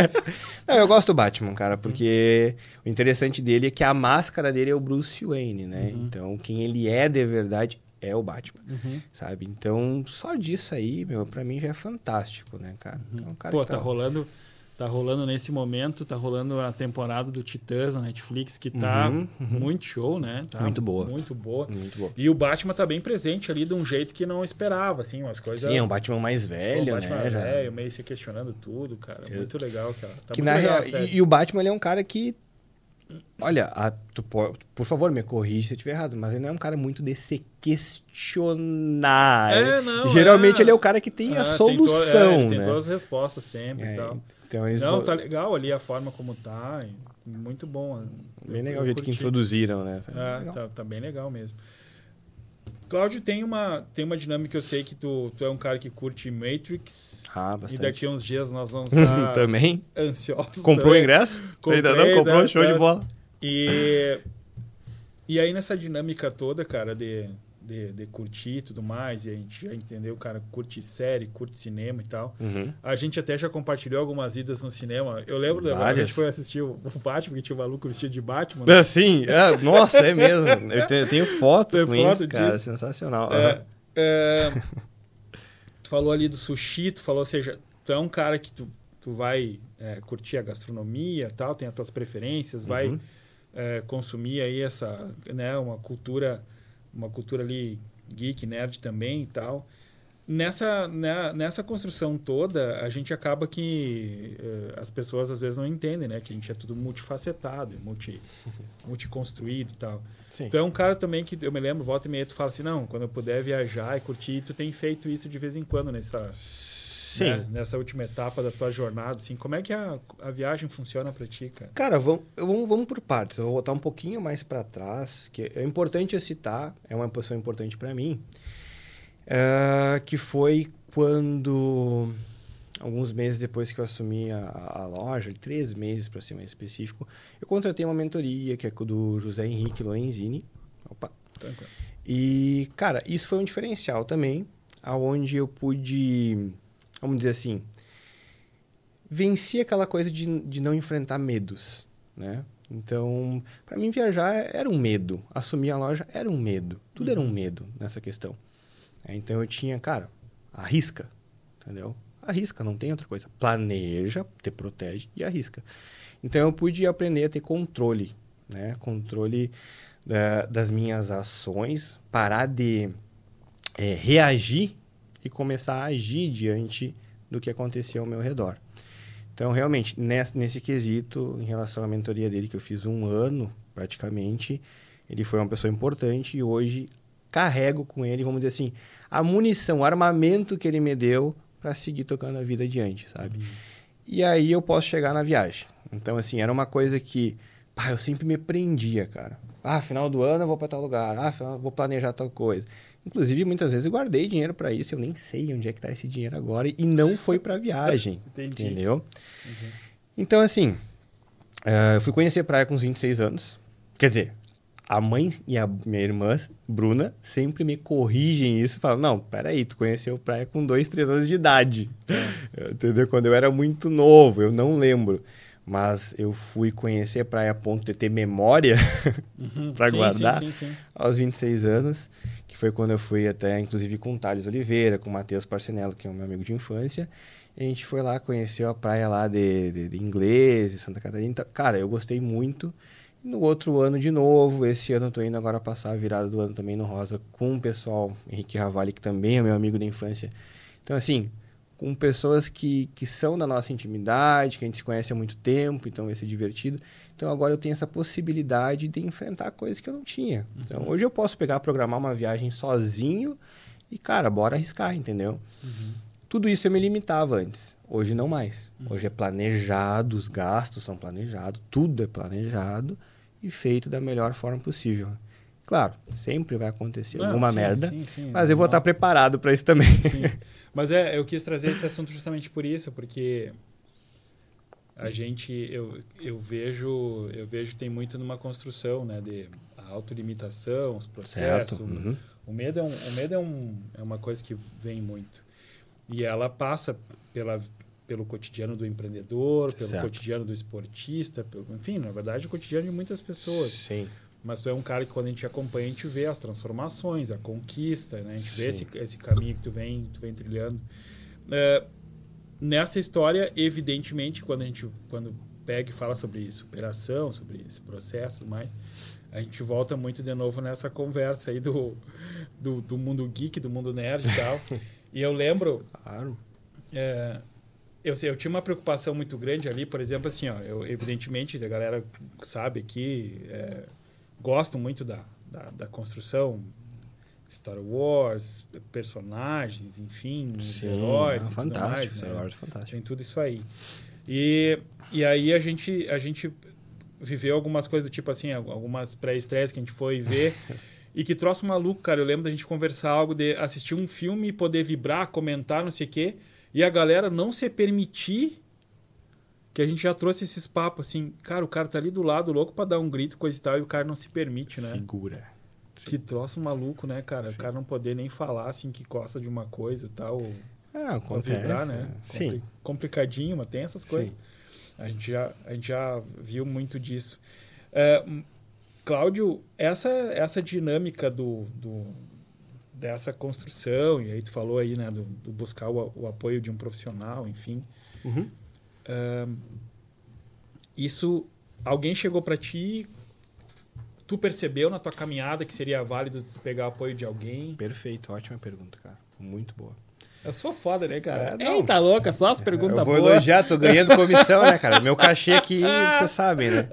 (laughs) Não, eu gosto do Batman, cara, porque uhum. o interessante dele é que a máscara dele é o Bruce Wayne, né? Uhum. Então, quem ele é de verdade é o Batman, uhum. sabe? Então, só disso aí, meu, pra mim já é fantástico, né, cara? Então, cara Pô, tá, tá rolando Tá rolando nesse momento, tá rolando a temporada do Titãs na Netflix, que tá uhum, uhum. muito show, né? Tá muito boa. Muito boa. Muito boa. E o Batman tá bem presente ali de um jeito que não esperava, assim, umas coisas... Sim, é um Batman mais velho, um Batman né? velho, meio se questionando tudo, cara. Eu... Muito legal, cara. Tá que na real, e, o Batman, ele é um cara que... Olha, a, tu, por favor, me corrija se eu estiver errado, mas ele não é um cara muito de se questionar. É, não, Geralmente é. ele é o cara que tem a solução, tem, to, é, né? tem todas as respostas sempre e é, tal. Então, eles Não, tá legal ali a forma como tá. Muito bom. Bem legal eu o jeito curti. que introduziram, né? É, tá, tá, bem legal mesmo. Cláudio, tem uma, tem uma dinâmica eu sei que tu, tu é um cara que curte Matrix. Ah, bastante. E daqui a uns dias nós vamos (laughs) estar também ansiosos. Comprou também. o ingresso? Comprei, Ainda não? Comprou? Né, show de bola. E, e aí nessa dinâmica toda, cara, de de, de curtir e tudo mais, e a gente já entendeu, cara, curte série, curte cinema e tal. Uhum. A gente até já compartilhou algumas idas no cinema. Eu lembro da a gente foi assistir o Batman, que tinha o maluco vestido de Batman. Né? Sim, é, nossa, é mesmo. Eu tenho, eu tenho foto Tem com foto isso, cara, disso. sensacional. É, uhum. é, tu falou ali do sushi, tu falou, ou seja, tu é um cara que tu, tu vai é, curtir a gastronomia tal, tem as tuas preferências, vai uhum. É, consumir aí essa, né, uma cultura uma cultura ali geek, nerd também e tal. nessa, né, nessa construção toda, a gente acaba que uh, as pessoas às vezes não entendem, né? Que a gente é tudo multifacetado, multi, (laughs) multiconstruído e tal. Sim. Então é um cara também que eu me lembro, volta e meia, tu fala assim, não, quando eu puder viajar e curtir, tu tem feito isso de vez em quando nessa, Sim. Né, nessa última etapa da tua jornada, assim, como é que a, a viagem funciona para ti, cara? Cara, vamos, vamos, vamos por partes. Eu vou voltar um pouquinho mais para trás, que é importante citar, é uma posição importante para mim, uh, que foi quando alguns meses depois que eu assumi a, a loja, três meses para ser mais específico, eu contratei uma mentoria que é do José Henrique Lorenzini. Opa. Tranquilo. E, cara, isso foi um diferencial também, aonde eu pude vamos dizer assim, venci aquela coisa de, de não enfrentar medos, né? Então, para mim viajar era um medo, assumir a loja era um medo, tudo era um uhum. medo nessa questão. É, então eu tinha, cara, arrisca, entendeu? Arrisca, não tem outra coisa. Planeja, te protege e arrisca. Então eu pude aprender a ter controle, né? Controle da, das minhas ações, parar de é, reagir e começar a agir diante do que acontecia ao meu redor. Então, realmente, nesse, nesse quesito, em relação à mentoria dele, que eu fiz um ano praticamente, ele foi uma pessoa importante e hoje carrego com ele, vamos dizer assim, a munição, o armamento que ele me deu para seguir tocando a vida adiante, sabe? Uhum. E aí eu posso chegar na viagem. Então, assim, era uma coisa que pá, eu sempre me prendia, cara. Ah, final do ano eu vou para tal lugar. Ah, final, vou planejar tal coisa. Inclusive, muitas vezes eu guardei dinheiro para isso, eu nem sei onde é que tá esse dinheiro agora e não foi para viagem. (laughs) Entendi. Entendeu? Entendi. Então, assim, uh, eu fui conhecer praia com uns 26 anos. Quer dizer, a mãe e a minha irmã, Bruna, sempre me corrigem isso. Falam, não, peraí, tu conheceu praia com 2, 3 anos de idade. É. (laughs) Entendeu? Quando eu era muito novo, eu não lembro. Mas eu fui conhecer a praia a ponto de ter memória (laughs) uhum, para guardar sim, sim, sim. aos 26 anos foi quando eu fui até, inclusive, com o Thales Oliveira, com o Matheus Parcenello, que é um meu amigo de infância. A gente foi lá, conheceu a praia lá de, de, de Inglês, de Santa Catarina. Então, cara, eu gostei muito. No outro ano de novo, esse ano eu tô indo agora passar a virada do ano também no Rosa com o pessoal, Henrique Ravalli, que também é meu amigo da infância. Então, assim, com pessoas que, que são da nossa intimidade, que a gente se conhece há muito tempo, então vai ser divertido. Então agora eu tenho essa possibilidade de enfrentar coisas que eu não tinha. Então uhum. hoje eu posso pegar, programar uma viagem sozinho e, cara, bora arriscar, entendeu? Uhum. Tudo isso eu me limitava antes. Hoje não mais. Uhum. Hoje é planejado, os gastos são planejados, tudo é planejado e feito da melhor forma possível. Claro, sempre vai acontecer não, alguma sim, merda, sim, sim, mas eu vou estar preparado para isso também. (laughs) Mas é, eu quis trazer esse assunto justamente por isso, porque a gente eu, eu vejo eu vejo tem muito numa construção, né, de autolimitação, os processos. Uhum. O medo é um, o medo é, um, é uma coisa que vem muito. E ela passa pela pelo cotidiano do empreendedor, pelo certo. cotidiano do esportista, pelo, enfim, na verdade, o cotidiano de muitas pessoas. Sim. Mas tu é um cara que quando a gente acompanha, a gente vê as transformações, a conquista, né? A gente Sim. vê esse, esse caminho que tu vem, tu vem trilhando. Uh, nessa história, evidentemente, quando a gente quando pega e fala sobre superação, sobre esse processo mais, a gente volta muito de novo nessa conversa aí do, do, do mundo geek, do mundo nerd e tal. (laughs) e eu lembro... Claro. É, eu, eu tinha uma preocupação muito grande ali, por exemplo, assim, ó, eu, evidentemente, a galera sabe aqui... É, gosto muito da, da, da construção Star Wars, personagens, enfim, Sim, heróis. É fantástico, mais, Star né? Wars é fantástico. Tem tudo isso aí. E, e aí a gente, a gente viveu algumas coisas do tipo assim, algumas pré-estreias que a gente foi ver. (laughs) e que troço maluco, cara. Eu lembro da gente conversar algo de assistir um filme e poder vibrar, comentar, não sei o quê. E a galera não se permitir que a gente já trouxe esses papos assim, cara, o cara tá ali do lado, louco para dar um grito, coisa e tal, e o cara não se permite, né? Segura. Que troço maluco, né, cara? Sim. O cara não poder nem falar assim que gosta de uma coisa e tal. Ah, acontece. Vibrar, né? Sim. Compli complicadinho, mas tem essas coisas. Sim. A gente já, a gente já viu muito disso. É, Cláudio, essa, essa dinâmica do, do, dessa construção, e aí tu falou aí, né, do, do buscar o, o, apoio de um profissional, enfim. Uhum isso, alguém chegou para ti, tu percebeu na tua caminhada que seria válido tu pegar apoio de alguém? Perfeito, ótima pergunta, cara. Muito boa. Eu sou foda, né, cara? É, não. Eita, louca, só as perguntas Eu vou boas. elogiar, tô ganhando (laughs) comissão, né, cara? Meu cachê aqui, vocês sabem, né?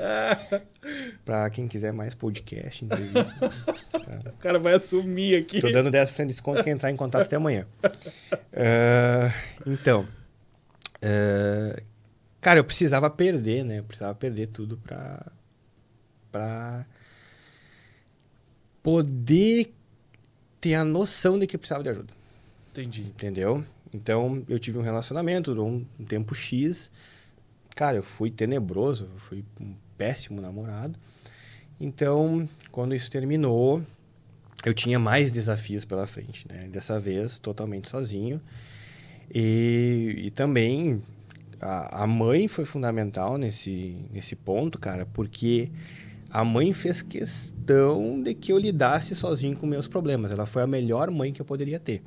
(laughs) Pra quem quiser mais podcast, entrevista. (laughs) O cara vai assumir aqui. Tô dando 10% de desconto quem entrar em contato até amanhã. Ah, então, ah, cara, eu precisava perder, né? Eu precisava perder tudo pra, pra poder ter a noção de que eu precisava de ajuda. Entendi. Entendeu? Então, eu tive um relacionamento, durou um, um tempo X. Cara, eu fui tenebroso, eu fui um péssimo namorado. Então, quando isso terminou, eu tinha mais desafios pela frente, né? Dessa vez, totalmente sozinho. E, e também, a, a mãe foi fundamental nesse, nesse ponto, cara, porque a mãe fez questão de que eu lidasse sozinho com meus problemas. Ela foi a melhor mãe que eu poderia ter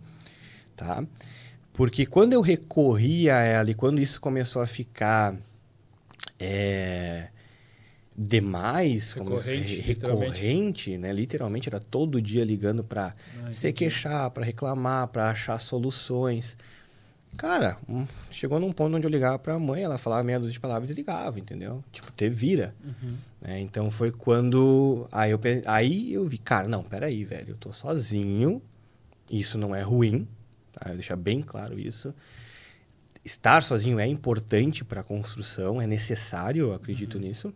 tá? Porque quando eu recorri a ela e quando isso começou a ficar é, demais, Recorrente, re- recorrente, né? Literalmente era todo dia ligando para Ah, se queixar, para reclamar, para achar soluções. Cara, chegou num ponto onde eu ligava para a mãe, ela falava meia dúzia de palavras e ligava, entendeu? Tipo, te vira. Uhum. né? Então foi quando. Aí eu, pe- aí eu vi, cara, não, peraí, velho, eu tô sozinho, isso não é ruim, tá? Deixar bem claro isso. Estar sozinho é importante para a construção, é necessário, eu acredito nisso.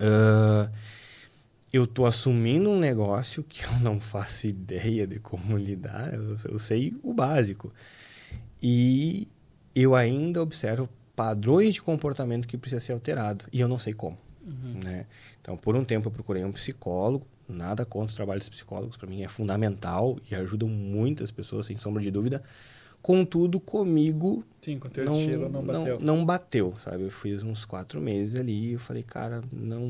Ah, eu tô assumindo um negócio que eu não (laughs) faço ideia de como lidar, eu, eu sei o básico. E eu ainda observo padrões de comportamento que precisa ser alterado, e eu não sei como Uhum. né? Então, por um tempo eu procurei um psicólogo, nada contra o trabalho dos psicólogos, para mim é fundamental e ajudam muitas pessoas, sem sombra de dúvida. Contudo, comigo Sim, com teu não, estilo não bateu. não, não bateu, sabe? Eu fiz uns quatro meses ali e eu falei, cara, não,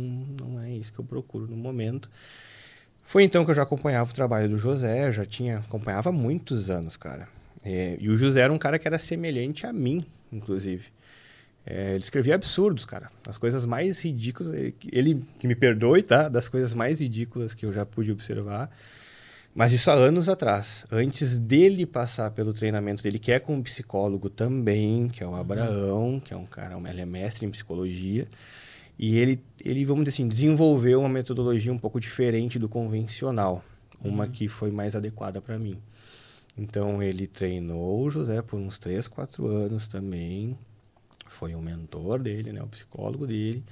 não é isso que eu procuro no momento. Foi então que eu já acompanhava o trabalho do José, já tinha, acompanhava há muitos anos, cara. É, e o José era um cara que era semelhante a mim, inclusive. É, ele escrevia absurdos, cara. As coisas mais ridículas. ele- que me perdoe, tá? Das coisas mais ridículas que eu já pude observar. Mas isso há anos atrás. Antes dele passar pelo treinamento dele, que é com um psicólogo também, que é o Abraão, que é um cara, ele é mestre em psicologia. E ele, ele, vamos dizer assim, desenvolveu uma metodologia um pouco diferente do convencional. Uma que foi mais adequada para mim. Então, ele treinou o José por uns 3, 4 anos também. Foi o mentor dele, né? O psicólogo dele.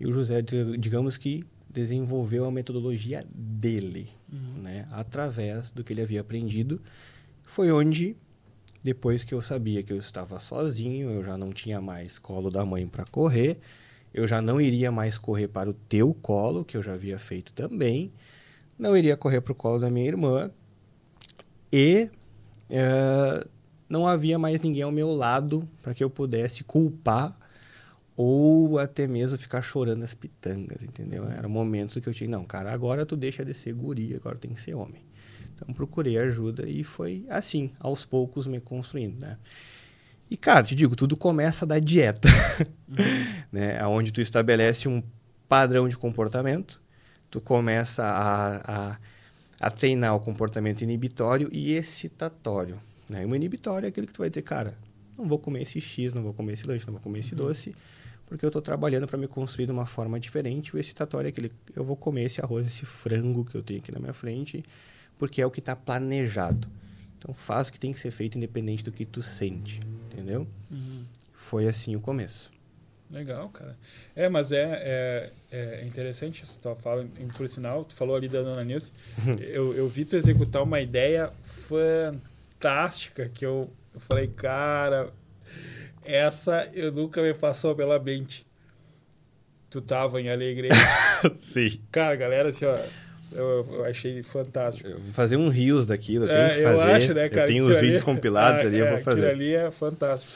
E o José, di- digamos que desenvolveu a metodologia dele, Uhum. né? Através do que ele havia aprendido. Foi onde, depois que eu sabia que eu estava sozinho, eu já não tinha mais colo da mãe para correr, eu já não iria mais correr para o teu colo, que eu já havia feito também, não iria correr para o colo da minha irmã, e eh, não havia mais ninguém ao meu lado para que eu pudesse culpar ou até mesmo ficar chorando as pitangas, entendeu? Era momentos que eu tinha, não, cara, agora tu deixa de ser guri, agora tem que ser homem. Então procurei ajuda e foi assim, aos poucos me construindo, né? E cara, te digo, tudo começa da dieta, (laughs) né? Onde tu estabelece um padrão de comportamento, tu começa a, a, a treinar o comportamento inibitório e excitatório, né? E o inibitório é aquele que tu vai dizer, cara, não vou comer esse X, não vou comer esse lanche, não vou comer esse doce, porque eu estou trabalhando para me construir de uma forma diferente. O excitatório é aquele, eu vou comer esse arroz, esse frango que eu tenho aqui na minha frente, porque é o que está planejado. Então faz o que tem que ser feito independente do que tu sente, entendeu? Uhum. Foi assim o começo. Legal, cara. É, mas é, é, é interessante essa tua fala. Por sinal, tu falou ali da Dona Nilce. eu, eu vi tu executar uma ideia fantástica que eu, eu falei, cara, essa eu nunca me passou pela mente. Tu tava em Alegrete. (laughs) Sim. cara, galera, assim, ó, eu, eu achei fantástico. Eu vou fazer um rios daquilo, eu tenho É, que fazer. eu acho, né, cara? eu tenho os vídeos ali- compilados (laughs) Ah, ali, eu é, vou fazer. Aquilo ali é fantástico.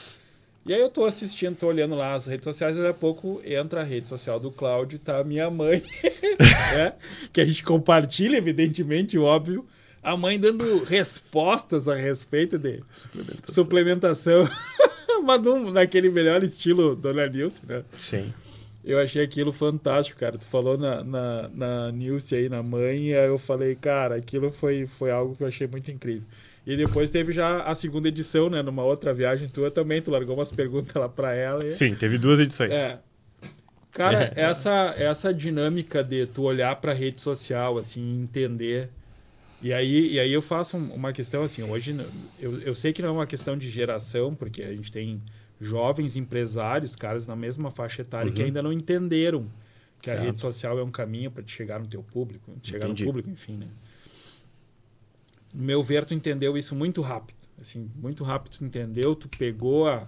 E aí eu tô assistindo, tô olhando lá as redes sociais, e daqui a pouco entra a rede social do Cláudio, tá a minha mãe, (laughs) né? que a gente compartilha, evidentemente, óbvio. A mãe dando respostas a respeito de Suplementação. suplementação, (laughs) mas num- naquele melhor estilo Dona Nilce, né? Sim. Eu achei aquilo fantástico, cara. Tu falou na, na, na Nilce aí, na mãe, e aí eu falei, cara, aquilo foi, foi algo que eu achei muito incrível. E depois teve já a segunda edição, né? Numa outra viagem tua também, tu largou umas perguntas lá pra ela. E... Sim, teve duas edições. É. Cara, é. essa, essa dinâmica de tu olhar pra rede social, assim, entender. E aí, e aí eu faço uma questão assim, hoje eu, eu sei que não é uma questão de geração, porque a gente tem jovens empresários, caras na mesma faixa etária, uhum. que ainda não entenderam que certo. a rede social é um caminho para te chegar no teu público, chegar Entendi. no público, enfim, né? No meu ver, tu entendeu isso muito rápido, assim, muito rápido tu entendeu, tu pegou a...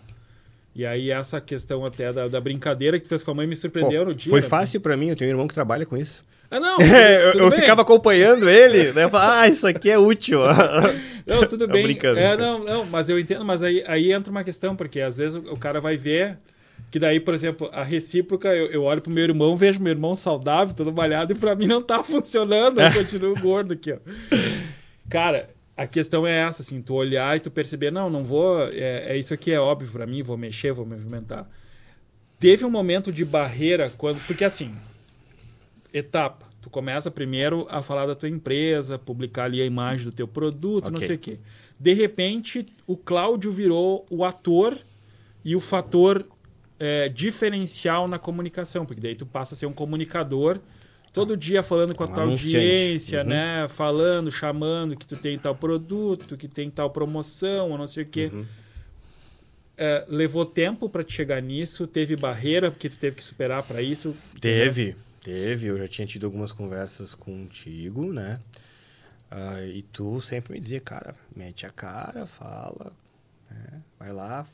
E aí essa questão até da, da brincadeira que tu fez com a mãe me surpreendeu no dia. Foi né? fácil para mim, eu tenho um irmão que trabalha com isso. Ah, não. (laughs) eu, eu ficava acompanhando ele, né? ah, isso aqui é útil. (laughs) não, tudo (laughs) bem. Brincando. É, não, não, mas eu entendo, mas aí, aí entra uma questão, porque às vezes o, o cara vai ver que daí, por exemplo, a recíproca, eu, eu olho pro meu irmão, vejo meu irmão saudável, todo malhado, e para mim não tá funcionando, eu continuo gordo aqui, ó. Cara, a questão é essa, assim, tu olhar e tu perceber, não, não vou, é, é isso aqui é óbvio para mim, vou mexer, vou me movimentar. Teve um momento de barreira quando, porque assim, etapa. Tu começa primeiro a falar da tua empresa, publicar ali a imagem do teu produto, okay. não sei o quê. De repente, o Cláudio virou o ator e o fator é, diferencial na comunicação, porque daí tu passa a ser um comunicador todo dia falando com a um tua audiência, uhum. né? Falando, chamando que tu tem tal produto, que tem tal promoção, ou não sei o quê. Uhum. É, levou tempo para te chegar nisso? Teve barreira porque tu teve que superar para isso? Teve. Entendeu? Teve, eu já tinha tido algumas conversas contigo, né? Uh, e tu sempre me dizia, cara, mete a cara, fala, né? vai lá,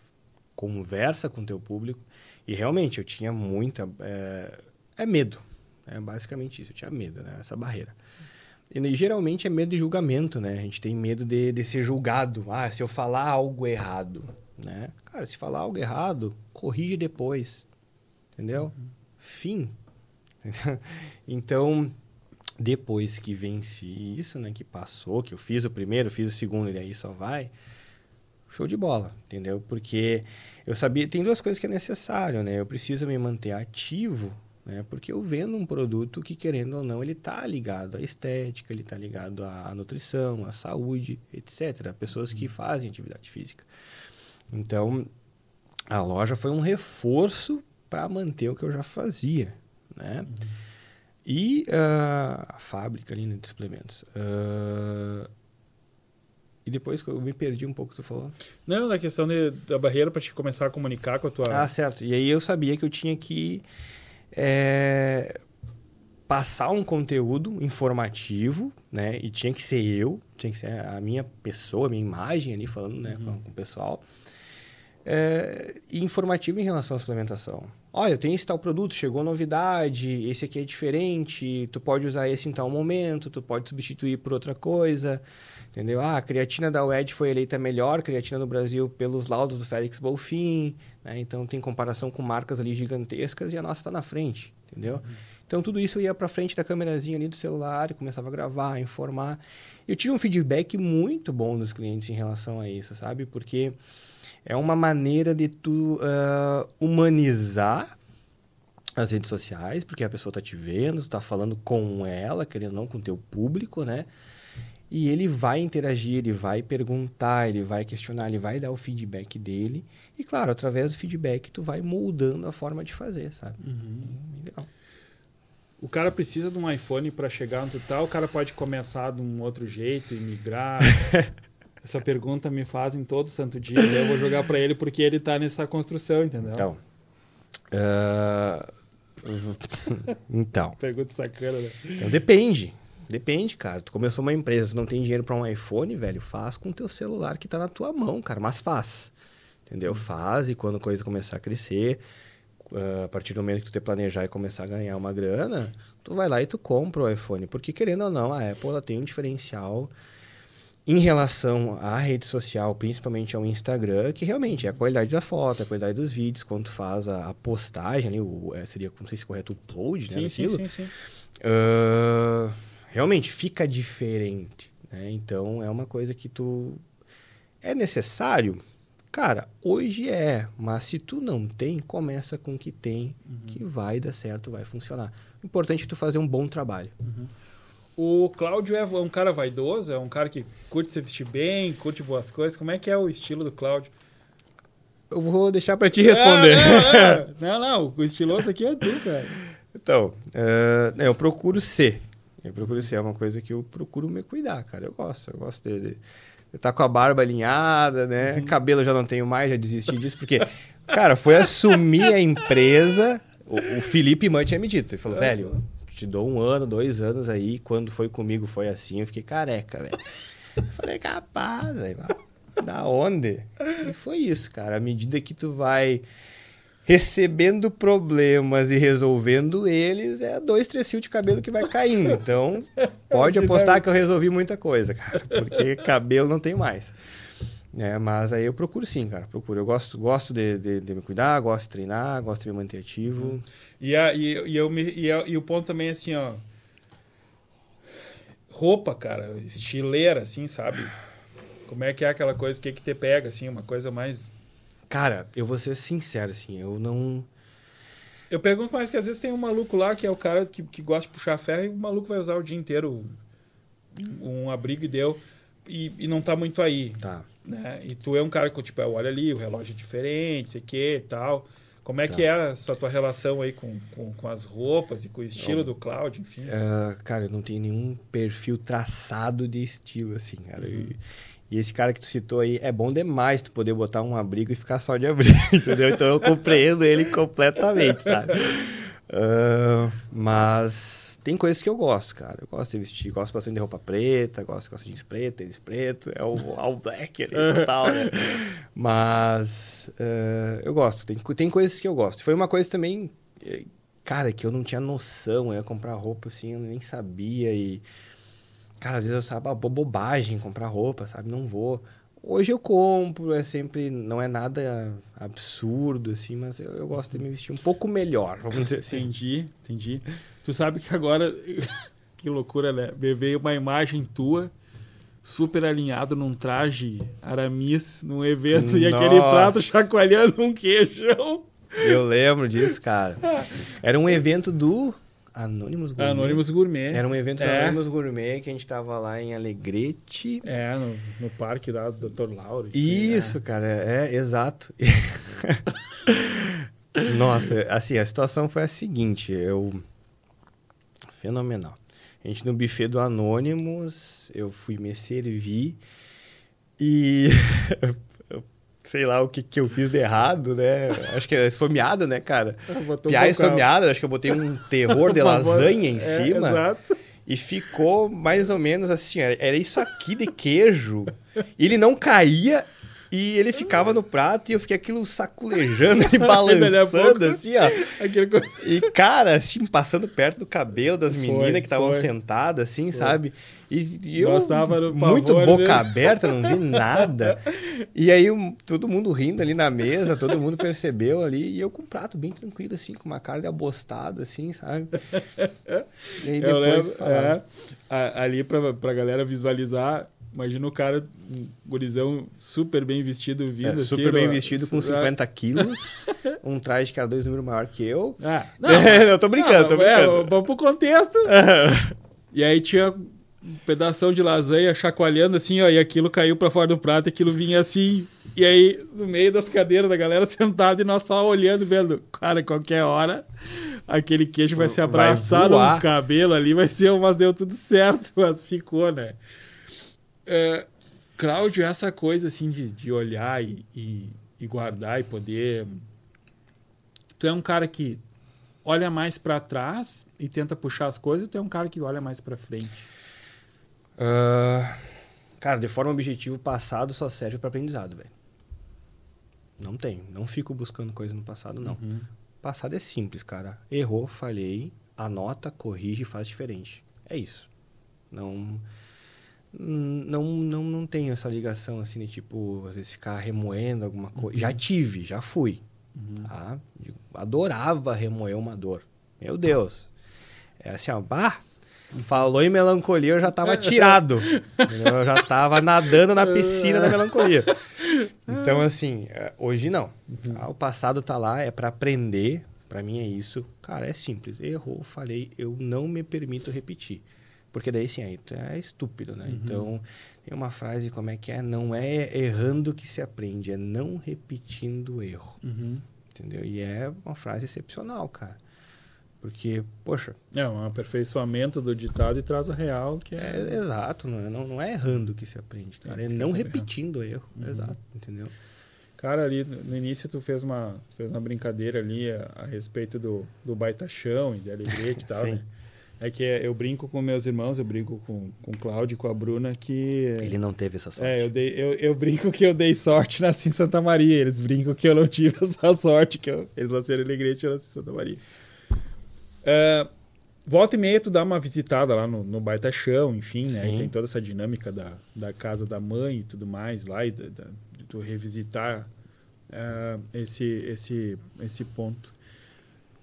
conversa com o teu público. E realmente eu tinha muita. É, é medo, é basicamente isso, eu tinha medo, né? Essa barreira. E geralmente é medo de julgamento, né? A gente tem medo de, de ser julgado. Ah, se eu falar algo errado, né? Cara, se falar algo errado, corrige depois, entendeu? Uhum. Fim. (laughs) então, depois que venci isso, né, que passou, que eu fiz o primeiro, fiz o segundo e aí só vai, show de bola, entendeu? Porque eu sabia, tem duas coisas que é necessário, né? Eu preciso me manter ativo, né? Porque eu vendo um produto que querendo ou não, ele tá ligado à estética, ele tá ligado à nutrição, à saúde, etc. Pessoas que uhum. fazem atividade física. Então, a loja foi um reforço para manter o que eu já fazia, né? Uhum. E uh, a fábrica ali né, de suplementos. Uh, e depois eu me perdi um pouco, tu falou? Não, na questão de, da barreira para te começar a comunicar com a tua. Ah, certo. E aí eu sabia que eu tinha que é, passar um conteúdo informativo, né? E tinha que ser eu, tinha que ser a minha pessoa, a minha imagem ali falando, né, uhum. com, com o pessoal é, e informativo em relação à suplementação. Olha, tem esse tal produto, chegou novidade, esse aqui é diferente, tu pode usar esse em tal momento, tu pode substituir por outra coisa, entendeu? Ah, a creatina da UED foi eleita a melhor creatina no Brasil pelos laudos do Félix Bolfin, né? então tem comparação com marcas ali gigantescas e a nossa está na frente, entendeu? Uhum. Então tudo isso ia para frente da câmerazinha ali do celular, e começava a gravar, informar. Eu tive um feedback muito bom dos clientes em relação a isso, sabe? Porque é uma maneira de tu uh, humanizar as redes sociais, porque a pessoa está te vendo, tu está falando com ela, querendo ou não, com o teu público, né? E ele vai interagir, ele vai perguntar, ele vai questionar, ele vai dar o feedback dele. E, claro, através do feedback, tu vai moldando a forma de fazer, sabe? Uhum. Legal. O cara precisa de um iPhone para chegar no total, o cara pode começar de um outro jeito e migrar. (laughs) Essa pergunta me fazem todo santo dia. eu vou jogar para ele porque ele está nessa construção, entendeu? Então. Uh... (laughs) então. Pergunta sacana, né? Então depende. Depende, cara. Tu começou uma empresa, tu não tem dinheiro para um iPhone, velho, faz com o teu celular que está na tua mão, cara. Mas faz. Entendeu? Hum. Faz e quando a coisa começar a crescer, uh, a partir do momento que tu te planejar e começar a ganhar uma grana, tu vai lá e tu compra o iPhone. Porque, querendo ou não, a Apple ela tem um diferencial em relação à rede social, principalmente ao Instagram, que realmente é a qualidade da foto, a qualidade dos vídeos, quando tu faz a, a postagem ali, o, é, seria, não sei se correto, upload, né? Sim, sim, sim, sim. Uh, realmente fica diferente, né? Então, é uma coisa que tu... É necessário? Cara, hoje é, mas se tu não tem, começa com o que tem, Uhum. que vai dar certo, vai funcionar. O importante é tu fazer um bom trabalho. O Cláudio é um cara vaidoso, é um cara que curte se vestir bem, curte boas coisas. Como é que é o estilo do Cláudio? Eu vou deixar para te responder. É, não, (laughs) não, não, o estiloso aqui é tu, cara. Então, eh, eu procuro ser. Eu procuro ser. É uma coisa que eu procuro me cuidar, cara. Eu gosto. Eu gosto de, de, estar com a barba alinhada, né? Cabelo eu já não tenho mais, já desisti disso, porque, cara, foi assumir a empresa. O, o Felipe Mãe tinha me dito. Ele falou, velho, te dou um ano, dois anos aí. Quando foi comigo foi assim. Eu fiquei careca, velho. Eu falei, capaz, velho. Da onde? E foi isso, cara. À medida que tu vai recebendo problemas e resolvendo eles, é dois, três fios de cabelo que vai caindo. Então, (laughs) pode apostar que eu resolvi muita coisa, cara. Porque cabelo não tem mais. É, mas aí eu procuro sim, cara. Procuro. Eu gosto, gosto de, de, de me cuidar, gosto de treinar, gosto de me manter ativo. E, a, e, e, eu me, e, a- e o ponto também é assim, ó. Roupa, cara, estileira, assim, sabe? Como é que é aquela coisa, o que que te pega, assim, uma coisa mais... Cara, eu vou ser sincero, assim, eu não. Eu pergunto mais que às vezes tem um maluco lá que é o cara que, que gosta de puxar ferro e o maluco vai usar o dia inteiro um abrigo e deu e, e não tá muito aí, Tá. né? E tu é um cara que, tipo, olha ali, o relógio é diferente, sei que e tal. Como é Tá. que é essa tua relação aí com, com, com as roupas e com o estilo Eu- do Cláudio, enfim? Ah, cara, eu não tenho nenhum perfil traçado de estilo, assim, cara. E, e esse cara que tu citou aí, é bom demais tu poder botar um abrigo e ficar só de abrigo, (laughs) entendeu? Então eu compreendo ele completamente, sabe? Ah, mas tem coisas que eu gosto, cara. Eu gosto de vestir, gosto bastante de roupa preta, gosto, gosto de jeans preto, tênis preto, é o all black ali, total, né? Mas ah, eu gosto, tem, tem coisas que eu gosto. Foi uma coisa também, eh, cara, que eu não tinha noção. Eu ia comprar roupa assim, eu nem sabia e... Cara, às vezes eu sabe, bo- bobagem comprar roupa, sabe? Não vou. Hoje eu compro, é sempre. Não é nada absurdo, assim, mas eu, eu gosto de me vestir um pouco melhor, vamos dizer assim. Entendi, entendi. Tu sabe que agora, (laughs) que loucura, né? Me Veio uma imagem tua, super alinhado num traje aramis, num evento, e aquele Nossa. prato chacoalhando um queijão. Eu lembro disso, cara. Era um evento do Anonymous Gourmet. Anônimos Gourmet. Era um evento do É. Anonymous Gourmet que a gente tava lá em Alegrete. É, no, no parque lá do Dr. Lauro. Isso, cara, é, exato. (laughs) Nossa, assim, a situação foi a seguinte, eu... Fenomenal. A gente no buffet do Anonymous, eu fui me servir e... (laughs) sei lá o que, que eu fiz de errado, né? Acho que é esfomeado, né, cara? (laughs) É. Pouco a- esfomeado, acho que eu botei um terror de (laughs) lasanha em É, cima. Exato. E ficou mais ou menos assim, era isso aqui de queijo. Ele não caía e ele ficava no prato e eu fiquei aquilo saculejando (laughs) e balançando assim, ó. E, cara, assim, passando perto do cabelo das Foi, meninas que estavam foi. sentadas, assim, sabe? E, e eu, muito pavor boca mesmo. aberta, não vi nada. E aí, um- todo mundo rindo ali na mesa, todo mundo percebeu ali. E eu com um prato bem tranquilo, assim, com uma cara de abostado, assim, sabe? E aí, Eu depois lembro, é, ali pra, pra galera visualizar, imagina o cara, um gurizão super bem vestido, vindo É, assim, super bem vestido, com Ah, (laughs) 50 quilos, um traje que era dois números maior que eu. Ah, (laughs) eu tô brincando, tô não, é, brincando. vamos pro contexto. (laughs) E aí tinha um pedação de lasanha chacoalhando assim, ó, e aquilo caiu pra fora do prato, e aquilo vinha assim. E aí, no meio das cadeiras da galera sentada e nós só olhando, vendo, cara, qualquer hora aquele queijo vai se Vai abraçar voar. no cabelo ali, vai ser, mas deu tudo certo, mas ficou, né? É, Cláudio, essa coisa assim de, de olhar e, e, e guardar e poder. Tu é um cara que olha mais pra trás e tenta puxar as coisas, ou tu é um cara que olha mais pra frente? Ah, cara, de forma objetiva, o passado só serve pra aprendizado, velho. Não tem. Não fico buscando coisa no passado, não. Uhum. Passado é simples, cara. Errou, falhei, anota, corrige e faz diferente. É isso. Não. Não, não, não tenho essa ligação assim de tipo, às vezes ficar remoendo alguma coisa. Já tive, já fui. Uhum. Tá? Adorava remoer uma dor. Meu Deus. É assim, ó, bah, Falou em melancolia, eu já tava (laughs) tirado. eu já tava nadando na piscina da melancolia. Então, assim, é, hoje não. Tá? O passado tá lá, é para aprender. Para mim é isso. Cara, é simples. Errou, falei, eu não me permito repetir. Porque daí, sim, aí é estúpido, né? Uhum. Então, tem uma frase, como é que é? Não é errando que se aprende, é não repetindo o erro. Uhum. Entendeu? E é uma frase excepcional, cara. Porque, poxa. É um aperfeiçoamento do ditado e traz a real, que é. é exato, não é, não, não é errando que se aprende, cara. É, é não repetindo o erro. Uhum. Exato, entendeu? Cara, ali no início tu fez uma, fez uma brincadeira ali a, a respeito do, do baitachão e da alegrete e tal, né? É que eu brinco com meus irmãos, eu brinco com, com o Cláudio e com a Bruna que... Ele não teve essa sorte. É, eu, dei, eu, eu brinco que eu dei sorte nasci em Santa Maria. Eles brincam que eu não tive (laughs) essa sorte, que eu, eles nasceram em Alegrete e eu nasci em Santa Maria. Uh, volta e meia tu dá uma visitada lá no, no Baita Chão, enfim, né? tem toda essa dinâmica da, da casa da mãe e tudo mais lá, e da, da, de tu revisitar uh, esse, esse, esse ponto.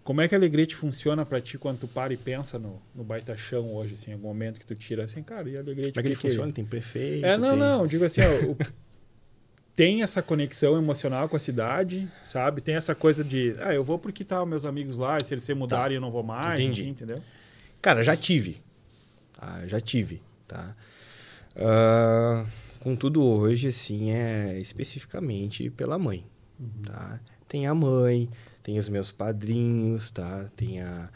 Como é que a Alegrete funciona para ti quando tu para e pensa no, no Baita Chão hoje, assim, algum momento que tu tira assim, cara, e a Alegrete... Como é que ele funciona? Tem prefeito? É, não, tem... não, digo assim, ó, o, (laughs) tem essa conexão emocional com a cidade, sabe? Tem essa coisa de, ah, eu vou porque tá meus amigos lá, e se eles se mudarem tá. eu não vou mais, Entendi. Enfim, entendeu? Cara, já tive. Tá? Já tive, tá? Uh, contudo, hoje, assim, é especificamente pela mãe, uhum. tá? Tem a mãe, tem os meus padrinhos, tá? Tem a,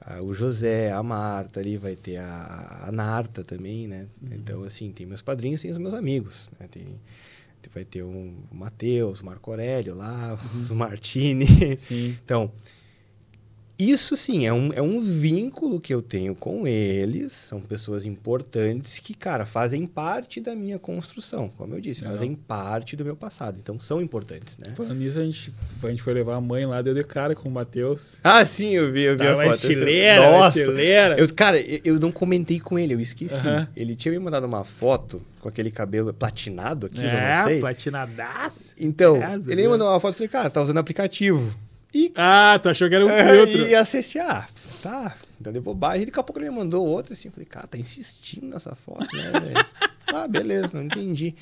a, o José, a Marta ali, vai ter a, a Narta também, né? Uhum. Então, assim, tem meus padrinhos, tem os meus amigos, né? Tem vai ter um, o Matheus, Marco Aurélio lá, uhum. os Martini. Sim. (laughs) Então, isso sim é um, é um vínculo que eu tenho com eles. São pessoas importantes que, cara, fazem parte da minha construção. Como eu disse, fazem parte do meu passado. Então são importantes, né? Falando nisso, a gente, a gente foi levar a mãe lá, deu de cara com o Matheus. Ah, sim, eu vi, eu vi Tava a foto. Estileira, Nossa, estileira. Eu, cara, eu, eu, não comentei com ele, eu esqueci. Ele tinha me mandado uma foto com aquele cabelo platinado aqui, é, não sei. platinadaço. Então, ele me mandou uma foto e falei, cara, tá usando aplicativo. E, ah, tu achou que era um é, filtro. E assistir, ah, tá, deu de bobagem. E daqui a pouco ele me mandou outra assim. Eu falei, cara, tá insistindo nessa foto, né, velho? (laughs) ah, beleza, não entendi.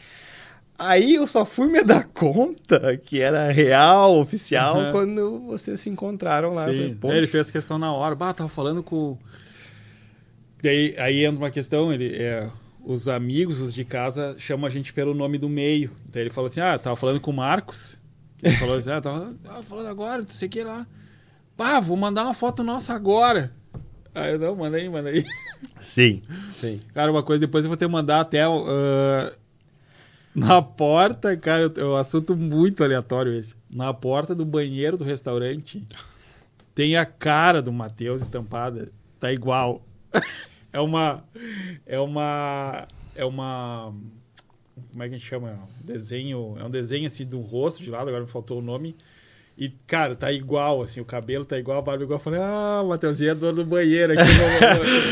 Aí eu só fui me dar conta que era real, oficial, uhum. quando vocês se encontraram lá. Sim. Falei, ele fez questão na hora. Bah, tava falando com. Daí, aí entra uma questão, ele é, os amigos, os de casa, chamam a gente pelo nome do meio. Então ele falou assim: ah, tava falando com o Marcos. Ele falou assim, ah, tava, tava falando agora, não sei o que lá. Pá, vou mandar uma foto nossa agora. Aí eu, não, manda aí, manda aí. (laughs) Sim, sim. Cara, uma coisa, depois eu vou ter que mandar até uh, na porta, cara, é um assunto muito aleatório esse. Na porta do banheiro do restaurante tem a cara do Matheus estampada. Tá igual. (laughs) é uma. É uma. É uma como é que a gente chama? Desenho. É um desenho assim do rosto de lado, agora me faltou o nome. E, cara, tá igual, assim, o cabelo tá igual, a barba igual. Eu falei, ah, o Matheusinho é dono do banheiro aqui.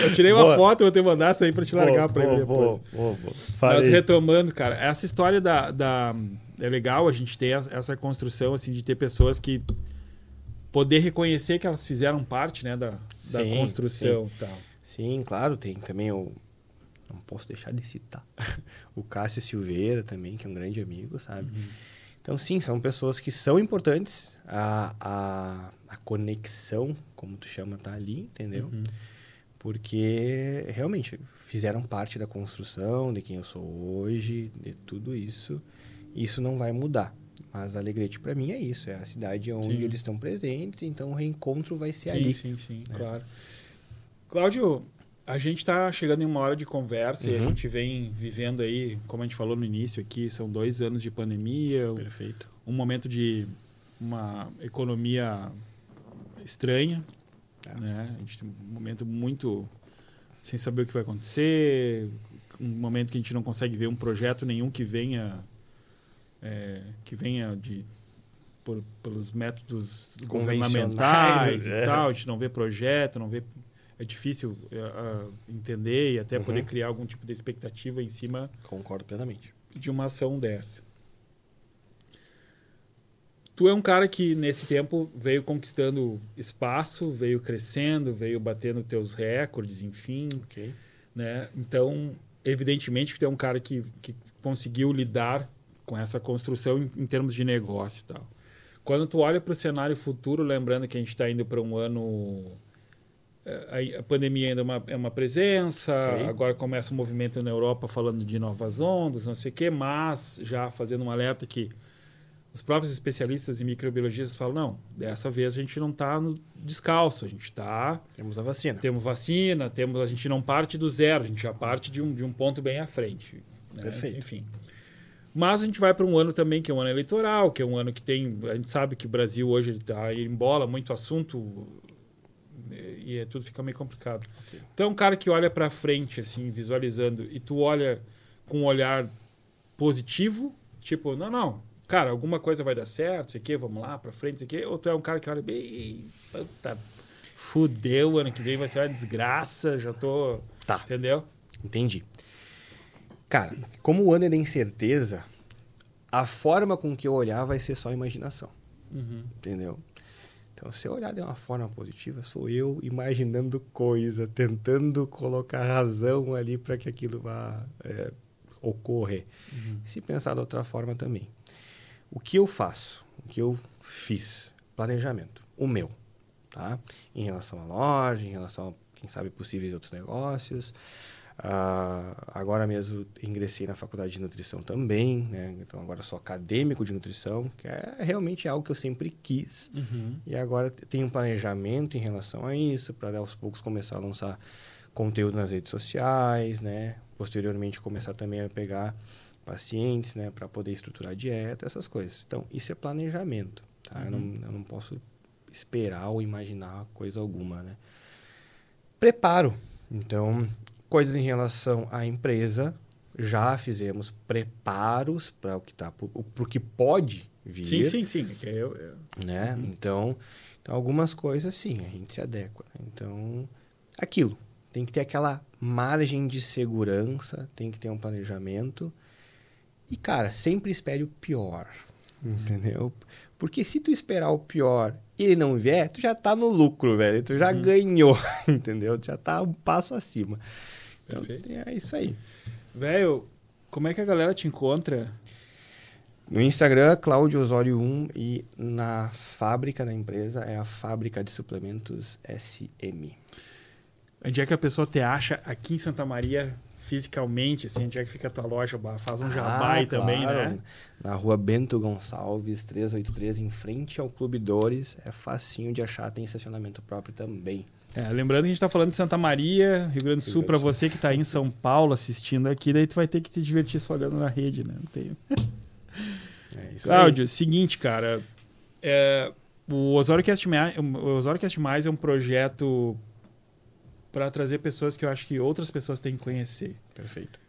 eu, tirei uma boa. foto, vou te mandar essa aí pra te largar boa, pra ele depois. Boa, boa, Mas retomando, cara, essa história da, da. É legal a gente ter essa construção, assim, de ter pessoas que. Poder reconhecer que elas fizeram parte, né, da, da sim, construção e tal. Sim, claro, tem também o não posso deixar de citar. (laughs) o Cássio Silveira também, que é um grande amigo, sabe? Uhum. Então, sim, são pessoas que são importantes. A, a, a conexão, como tu chama, tá ali, entendeu? Uhum. Porque realmente fizeram parte da construção, de quem eu sou hoje, de tudo isso. Isso não vai mudar. Mas Alegrete, para mim, é isso. É a cidade onde sim. eles estão presentes, então o reencontro vai ser sim, ali. Sim, sim, sim, né? claro. Cláudio, a gente está chegando em uma hora de conversa uhum. e a uhum. gente vem vivendo aí, como a gente falou no início aqui, são dois anos de pandemia. Perfeito. Um, um momento de uma economia estranha. É. Né? A gente tem um momento muito sem saber o que vai acontecer, um momento que a gente não consegue ver um projeto nenhum que venha é, que venha de por, pelos métodos governamentais é. e tal, a gente não vê projeto, não vê é difícil uh, entender e até uhum. poder criar algum tipo de expectativa em cima. Concordo plenamente. De uma ação dessa. Tu é um cara que nesse tempo veio conquistando espaço, veio crescendo, veio batendo teus recordes, enfim, Ok. né? Então, evidentemente que tu é um cara que, que conseguiu lidar com essa construção em, em termos de negócio e tal. Quando tu olha para o cenário futuro, lembrando que a gente está indo para um ano a, a pandemia ainda é uma, é uma presença, agora começa o movimento na Europa falando de novas ondas, não sei o quê, mas já fazendo um alerta que os próprios especialistas em microbiologistas falam, não, dessa vez a gente não está descalço, a gente está Temos a vacina. temos vacina, temos a gente não parte do zero, a gente já parte de um, de um ponto bem à frente. né? Perfeito. Enfim. Mas a gente vai para um ano também que é um ano eleitoral, que é um ano que tem. A gente sabe que o Brasil hoje está em bola, muito assunto e é, tudo fica meio complicado. Ok. Então, um cara que olha para frente, assim, visualizando, e tu olha com um olhar positivo, tipo, não, não, cara, alguma coisa vai dar certo, isso aqui, vamos lá para frente, isso aqui, ou tu é um cara que olha bem, puta, fudeu, ano que vem vai ser uma desgraça, já tô, Tá. entendeu? Entendi. Cara, como o ano é da incerteza, a forma com que eu olhar vai ser só imaginação. Uhum. Entendeu? Então, se eu olhar de uma forma positiva, sou eu imaginando coisa, tentando colocar razão ali para que aquilo vá é, ocorrer. Uhum. Se pensar de outra forma também. O que eu faço? O que eu fiz? Planejamento. O meu. Tá? Em relação à loja, em relação a, quem sabe, possíveis outros negócios. Ah, agora mesmo ingressei na faculdade de nutrição também, né? Então agora sou acadêmico de nutrição, que é realmente algo que eu sempre quis. Uhum. E agora t- tem um planejamento em relação a isso, para aos poucos começar a lançar conteúdo nas redes sociais, né? Posteriormente começar também a pegar pacientes, né, para poder estruturar a dieta, essas coisas. Então, isso é planejamento, tá? Eu, não, eu não posso esperar ou imaginar coisa alguma, né? Preparo. Então, coisas em relação à empresa, já fizemos preparos para o que tá, para o que pode vir Sim, sim, sim. que eu- eu- né? Então, então, algumas coisas sim, a gente se adequa. né? Então, aquilo. Tem que ter aquela margem de segurança, tem que ter um planejamento. E, cara, sempre espere o pior. Entendeu? Porque se tu esperar o pior e ele não vier, tu já tá no lucro, velho. Tu já Uhum. ganhou, (laughs) entendeu? Tu já tá um passo acima. Então, Perfeito. é isso aí. Velho, como é que a galera te encontra? No Instagram, Cláudio Osório 1 e na fábrica da empresa é a Fábrica de Suplementos SM. Onde é que a pessoa te acha aqui em Santa Maria fisicamente, assim, onde é que fica a tua loja? Faz um jabá aí também, Ah, claro. né? Na rua Bento Gonçalves, 383, em frente ao Clube Dores. É facinho de achar, tem estacionamento próprio também. É, lembrando que a gente tá falando de Santa Maria, Rio Grande do Sul, para você que tá aí em São Paulo assistindo aqui, daí tu vai ter que te divertir só olhando na rede, né? Não tem... É isso Cláudio, seguinte, cara, é, o Osório Cast Mais, o Osório Cast Mais é um projeto para trazer pessoas que eu acho que outras pessoas têm que conhecer. aí. Perfeito.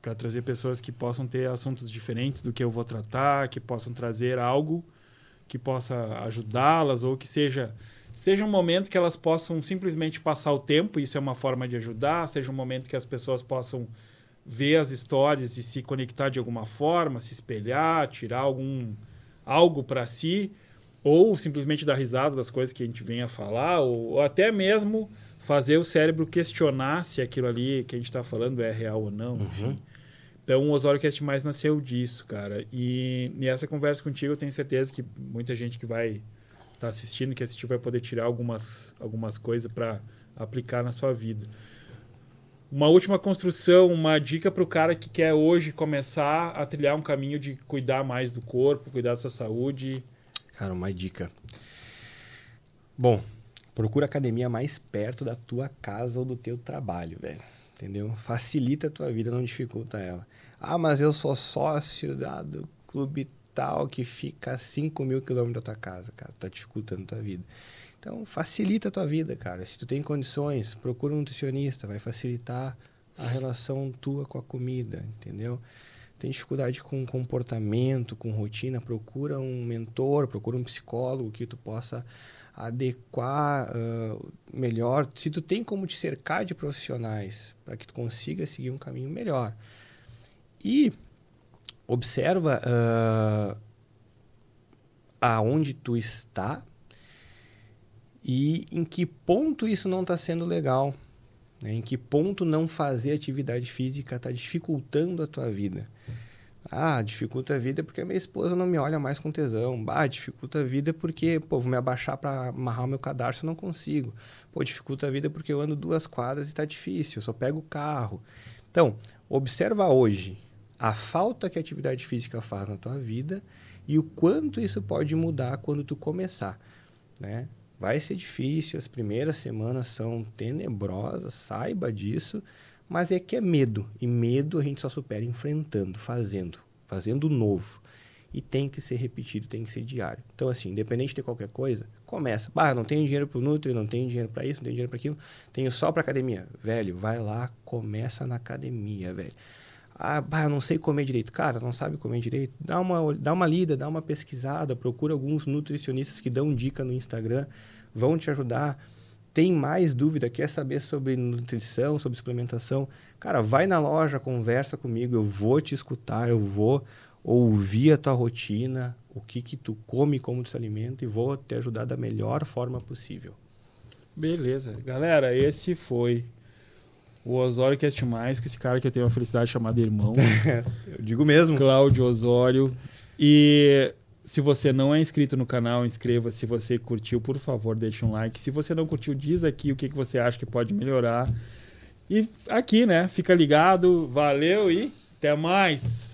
para trazer pessoas que possam ter assuntos diferentes do que eu vou tratar, que possam trazer algo que possa ajudá-las ou que seja seja um momento que elas possam simplesmente passar o tempo, isso é uma forma de ajudar, seja um momento que as pessoas possam ver as histórias e se conectar de alguma forma, se espelhar, tirar algum algo para si, ou simplesmente dar risada das coisas que a gente vem a falar, ou, ou até mesmo fazer o cérebro questionar se aquilo ali que a gente está falando é real ou não, enfim. Então, o Osório Cast Mais nasceu disso, cara. E, e essa conversa contigo, eu tenho certeza que muita gente que vai estar assistindo, que assistiu, vai poder tirar algumas, algumas coisas para aplicar na sua vida. Uma última construção, uma dica para o cara que quer hoje começar a trilhar um caminho de cuidar mais do corpo, cuidar da sua saúde. Cara, uma dica. Bom, procura a academia mais perto da tua casa ou do teu trabalho, velho. Entendeu? Facilita a tua vida, não dificulta ela. Ah, mas eu sou sócio da, do clube que fica a 5 mil quilômetros da tua casa, cara. Tá dificultando a tua vida. Então, facilita a tua vida, cara. Se tu tem condições, procura um nutricionista, vai facilitar a relação tua com a comida, entendeu? Tem dificuldade com comportamento, com rotina, procura um mentor, procura um psicólogo que tu possa adequar ah, melhor. Se tu tem como te cercar de profissionais para que tu consiga seguir um caminho melhor. E observa ah, aonde tu está e em que ponto isso não está sendo legal. Né? Em que ponto não fazer atividade física está dificultando a tua vida. Ah, dificulta a vida porque a minha esposa não me olha mais com tesão. Ah, dificulta a vida porque, pô, vou me abaixar para amarrar o meu cadarço, não consigo. Pô, dificulta a vida porque eu ando duas quadras e está difícil, eu só pego o carro. Então, observa hoje a falta que a atividade física faz na tua vida e o quanto isso pode mudar quando tu começar, né? Vai ser difícil, as primeiras semanas são tenebrosas, saiba disso, mas é que é medo. E medo a gente só supera enfrentando, fazendo, fazendo novo. E tem que ser repetido, tem que ser diário. Então, assim, independente de qualquer coisa, começa. Bah, não tenho dinheiro para o Nutri, não tenho dinheiro para isso, não tenho dinheiro para aquilo, tenho só para academia. Velho, vai lá, começa na academia, velho. Ah, bah, eu não sei comer direito. Cara, não sabe comer direito? Dá uma, dá uma lida, dá uma pesquisada, procura alguns nutricionistas que dão dica no Instagram, vão te ajudar tem mais dúvida, quer saber sobre nutrição, sobre suplementação, cara, vai na loja, conversa comigo, eu vou te escutar, eu vou ouvir a tua rotina, o que que tu come, como tu se alimenta e vou te ajudar da melhor forma possível. Beleza. Galera, esse foi o Osório Cast Mais, que esse cara que eu tenho a felicidade de chamar de irmão. (laughs) eu digo mesmo. Cláudio Osório. E se você não é inscrito no canal, inscreva. Se você curtiu, por favor, deixe um like. Se você não curtiu, diz aqui o que, que você acha que pode melhorar. E aqui, né? Fica ligado. Valeu e até mais.